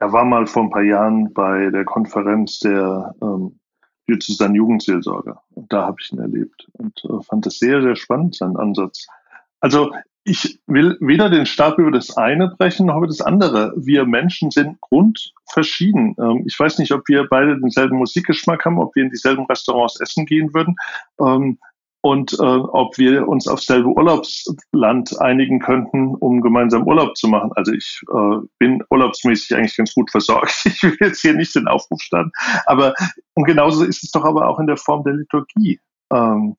Speaker 1: Er war mal vor ein paar Jahren bei der Konferenz der ähm, Diözesan Jugendseelsorger. Und da habe ich ihn erlebt und äh, fand es sehr, sehr spannend, seinen Ansatz. Also ich will weder den Stab über das eine brechen noch über das andere. Wir Menschen sind grundverschieden. Ähm, ich weiß nicht, ob wir beide denselben Musikgeschmack haben, ob wir in dieselben Restaurants essen gehen würden. Ähm, und äh, ob wir uns auf selbe Urlaubsland einigen könnten, um gemeinsam Urlaub zu machen. Also ich äh, bin urlaubsmäßig eigentlich ganz gut versorgt. Ich will jetzt hier nicht den Aufruf starten. Aber und genauso ist es doch aber auch in der Form der Liturgie. Ähm,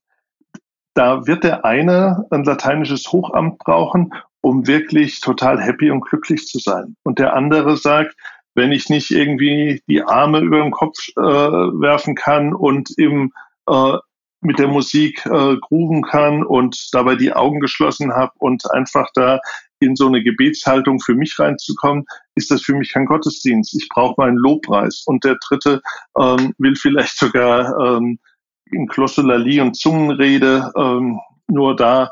Speaker 1: da wird der eine ein lateinisches Hochamt brauchen, um wirklich total happy und glücklich zu sein. Und der andere sagt, wenn ich nicht irgendwie die Arme über den Kopf äh, werfen kann und im äh, mit der Musik äh, grooven kann und dabei die Augen geschlossen habe und einfach da in so eine Gebetshaltung für mich reinzukommen, ist das für mich kein Gottesdienst. Ich brauche meinen Lobpreis. Und der dritte ähm, will vielleicht sogar ähm, in Glossolalie und Zungenrede, ähm, nur da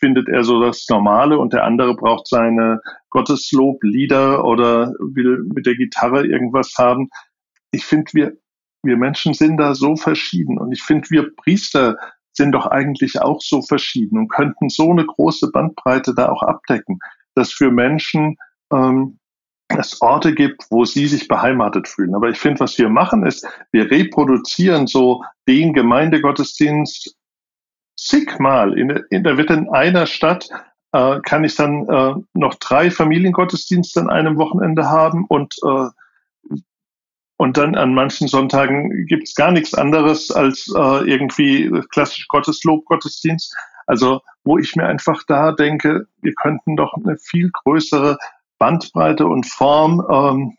Speaker 1: findet er so das Normale und der andere braucht seine Gottesloblieder oder will mit der Gitarre irgendwas haben. Ich finde, wir wir Menschen sind da so verschieden. Und ich finde, wir Priester sind doch eigentlich auch so verschieden und könnten so eine große Bandbreite da auch abdecken, dass für Menschen ähm, es Orte gibt, wo sie sich beheimatet fühlen. Aber ich finde, was wir machen, ist, wir reproduzieren so den Gemeindegottesdienst zigmal. In, in, da wird in einer Stadt äh, kann ich dann äh, noch drei Familiengottesdienste an einem Wochenende haben und äh, und dann an manchen Sonntagen gibt's gar nichts anderes als äh, irgendwie klassisch Gotteslob, Gottesdienst. Also wo ich mir einfach da denke, wir könnten doch eine viel größere Bandbreite und Form ähm,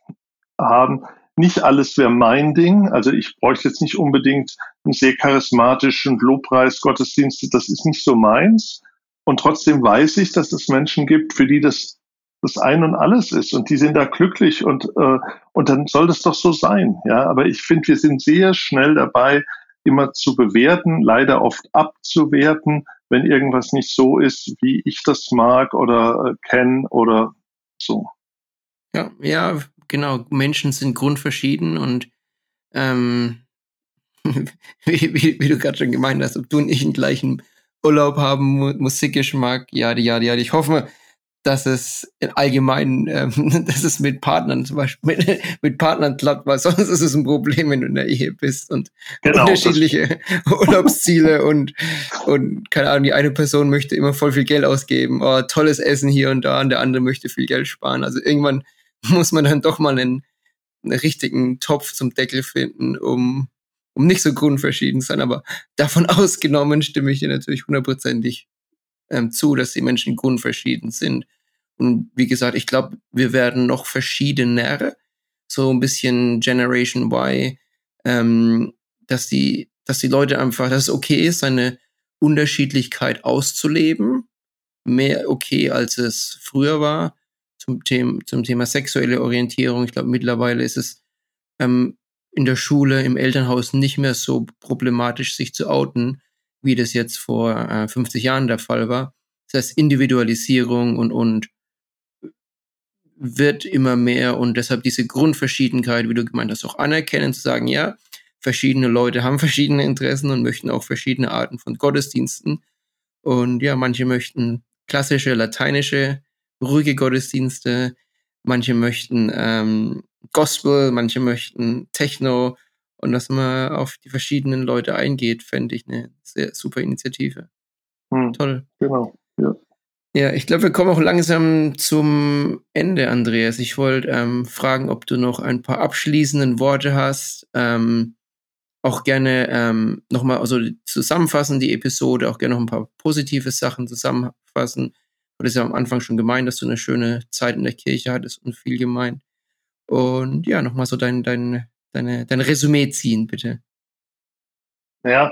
Speaker 1: haben. Nicht alles wäre mein Ding. Also ich bräuchte jetzt nicht unbedingt einen sehr charismatischen Lobpreis, Gottesdienste. Das ist nicht so meins. Und trotzdem weiß ich, dass es Menschen gibt, für die das das Ein und Alles ist und die sind da glücklich und, äh, und dann soll das doch so sein. Ja, aber ich finde, wir sind sehr schnell dabei, immer zu bewerten, leider oft abzuwerten, wenn irgendwas nicht so ist, wie ich das mag oder äh, kenne oder so.
Speaker 3: Ja, ja, genau. Menschen sind grundverschieden und ähm, wie, wie, wie, du gerade schon gemeint hast, ob du und ich den gleichen Urlaub haben, Musikgeschmack, ja, ja, ja. Ich hoffe, dass es allgemein, ähm, dass es mit Partnern zum Beispiel mit, mit, Partnern klappt, weil sonst ist es ein Problem, wenn du in der Ehe bist und genau, unterschiedliche Urlaubsziele und und keine Ahnung, die eine Person möchte immer voll viel Geld ausgeben, oh, tolles Essen hier und da, und der andere möchte viel Geld sparen. Also irgendwann muss man dann doch mal einen, einen richtigen Topf zum Deckel finden, um um nicht so grundverschieden zu sein. Aber davon ausgenommen stimme ich dir natürlich hundertprozentig ähm, zu, dass die Menschen grundverschieden sind. Und wie gesagt, ich glaube, wir werden noch verschiedener, so ein bisschen Generation Y, ähm, dass die, dass die Leute einfach, dass es okay ist, seine Unterschiedlichkeit auszuleben. Mehr okay, als es früher war. Zum, Thema, zum Thema sexuelle Orientierung. Ich glaube, mittlerweile ist es ähm, in der Schule, im Elternhaus nicht mehr so problematisch, sich zu outen, wie das jetzt vor äh, 50 Jahren der Fall war. Das heißt, Individualisierung und, und wird immer mehr und deshalb diese Grundverschiedenheit, wie du gemeint hast, auch anerkennen, zu sagen, ja, verschiedene Leute haben verschiedene Interessen und möchten auch verschiedene Arten von Gottesdiensten. Und ja, manche möchten klassische lateinische, ruhige Gottesdienste, manche möchten ähm, Gospel, manche möchten Techno, und dass man auf die verschiedenen Leute eingeht, fände ich eine sehr super Initiative.
Speaker 1: Hm, Toll. Genau, ja.
Speaker 3: Ja, ich glaube, wir kommen auch langsam zum Ende, Andreas. Ich wollte ähm, fragen, ob du noch ein paar abschließenden Worte hast. Ähm, auch gerne ähm, nochmal also zusammenfassen, die Episode, auch gerne noch ein paar positive Sachen zusammenfassen. Du hast ja am Anfang schon gemeint, dass du eine schöne Zeit in der Kirche hattest und viel gemeint. Und ja, nochmal so dein, dein deine, dein Resümee ziehen, bitte.
Speaker 1: Ja,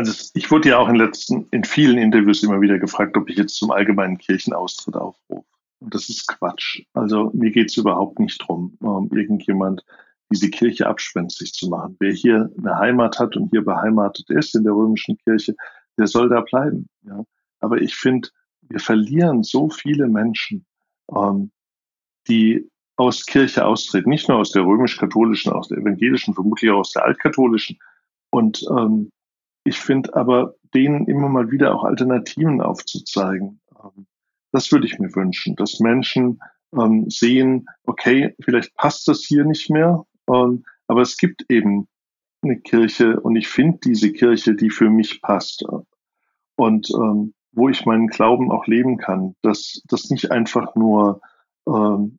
Speaker 1: also ich wurde ja auch in, letzten, in vielen Interviews immer wieder gefragt, ob ich jetzt zum allgemeinen Kirchenaustritt aufrufe. Und das ist Quatsch. Also mir geht es überhaupt nicht darum, um irgendjemand diese Kirche abspenstig zu machen. Wer hier eine Heimat hat und hier beheimatet ist in der römischen Kirche, der soll da bleiben. Ja. Aber ich finde, wir verlieren so viele Menschen, ähm, die aus Kirche austreten, nicht nur aus der römisch-katholischen, aus der evangelischen, vermutlich auch aus der altkatholischen. Und ähm, ich finde aber, denen immer mal wieder auch Alternativen aufzuzeigen. Ähm, das würde ich mir wünschen, dass Menschen ähm, sehen, okay, vielleicht passt das hier nicht mehr, ähm, aber es gibt eben eine Kirche und ich finde diese Kirche, die für mich passt. und wo ich meinen Glauben auch leben kann. Dass das nicht einfach nur,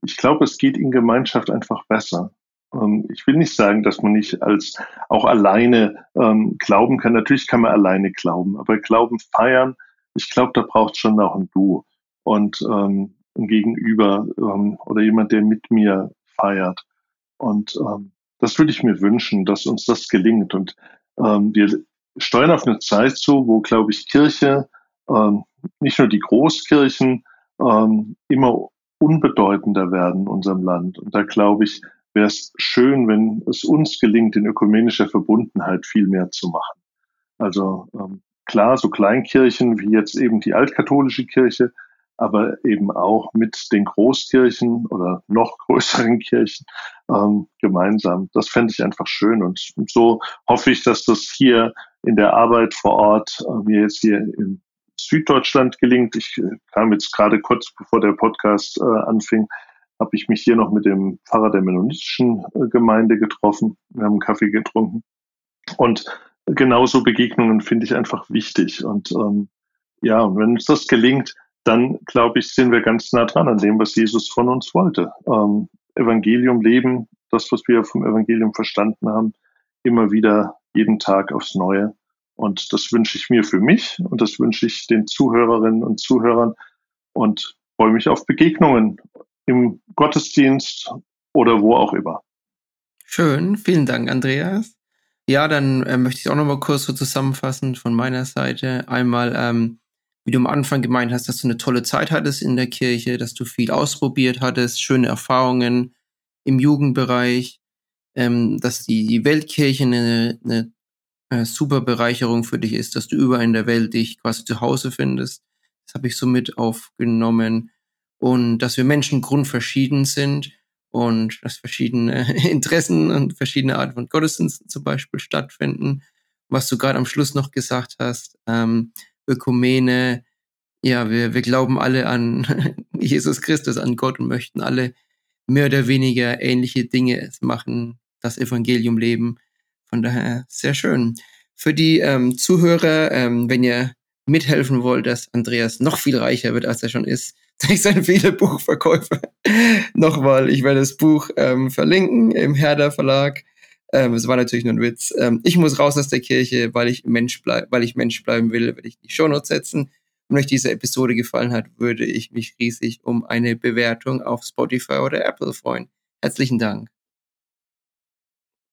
Speaker 1: ich glaube, es geht in Gemeinschaft einfach besser. Ähm, ich will nicht sagen, dass man nicht als auch alleine ähm, glauben kann. Natürlich kann man alleine glauben, aber Glauben feiern, ich glaube, da braucht es schon auch ein Du und ähm, ein Gegenüber ähm, oder jemand, der mit mir feiert. Und ähm, das würde ich mir wünschen, dass uns das gelingt. Und ähm, wir steuern auf eine Zeit zu, wo, glaube ich, Kirche, ähm, nicht nur die Großkirchen, ähm, immer unbedeutender werden in unserem Land. Und da glaube ich, wäre es schön, wenn es uns gelingt, in ökumenischer Verbundenheit viel mehr zu machen. Also ähm, klar, so Kleinkirchen wie jetzt eben die altkatholische Kirche, aber eben auch mit den Großkirchen oder noch größeren Kirchen ähm, gemeinsam. Das fände ich einfach schön. Und so hoffe ich, dass das hier in der Arbeit vor Ort äh, mir jetzt hier in Süddeutschland gelingt. Ich äh, kam jetzt gerade kurz bevor der Podcast äh, anfing, habe ich mich hier noch mit dem Pfarrer der mennonitischen äh, Gemeinde getroffen. Wir haben einen Kaffee getrunken. Und genauso Begegnungen finde ich einfach wichtig. Und ähm, ja, und wenn uns das gelingt, dann glaube ich, sind wir ganz nah dran an dem, was Jesus von uns wollte. Ähm, Evangelium leben, das, was wir vom Evangelium verstanden haben, immer wieder jeden Tag aufs Neue. Und das wünsche ich mir für mich und das wünsche ich den Zuhörerinnen und Zuhörern und freue mich auf Begegnungen im Gottesdienst oder wo auch immer.
Speaker 3: Schön, vielen Dank, Andreas. Ja, dann äh, möchte ich auch noch mal kurz so zusammenfassen von meiner Seite. Einmal, ähm, wie du am Anfang gemeint hast, dass du eine tolle Zeit hattest in der Kirche, dass du viel ausprobiert hattest, schöne Erfahrungen im Jugendbereich, ähm, dass die, die Weltkirche eine, eine, eine super Bereicherung für dich ist, dass du überall in der Welt dich quasi zu Hause findest. Das habe ich so mit aufgenommen. Und dass wir Menschen grundverschieden sind und dass verschiedene Interessen und verschiedene Arten von Gottesdiensten zum Beispiel stattfinden. Was du gerade am Schluss noch gesagt hast, ähm, Ökumene, ja, wir, wir glauben alle an Jesus Christus, an Gott und möchten alle mehr oder weniger ähnliche Dinge machen, das Evangelium leben. Von daher sehr schön. Für die ähm, Zuhörer, ähm, wenn ihr mithelfen wollt, dass Andreas noch viel reicher wird, als er schon ist, durch seine viele Buchverkäufe. Nochmal, ich werde das Buch ähm, verlinken im Herder Verlag. Ähm, es war natürlich nur ein Witz. Ähm, ich muss raus aus der Kirche, weil ich Mensch bleib, weil ich Mensch bleiben will, werde ich die Shownotes setzen. Wenn euch diese Episode gefallen hat, würde ich mich riesig um eine Bewertung auf Spotify oder Apple freuen. Herzlichen Dank.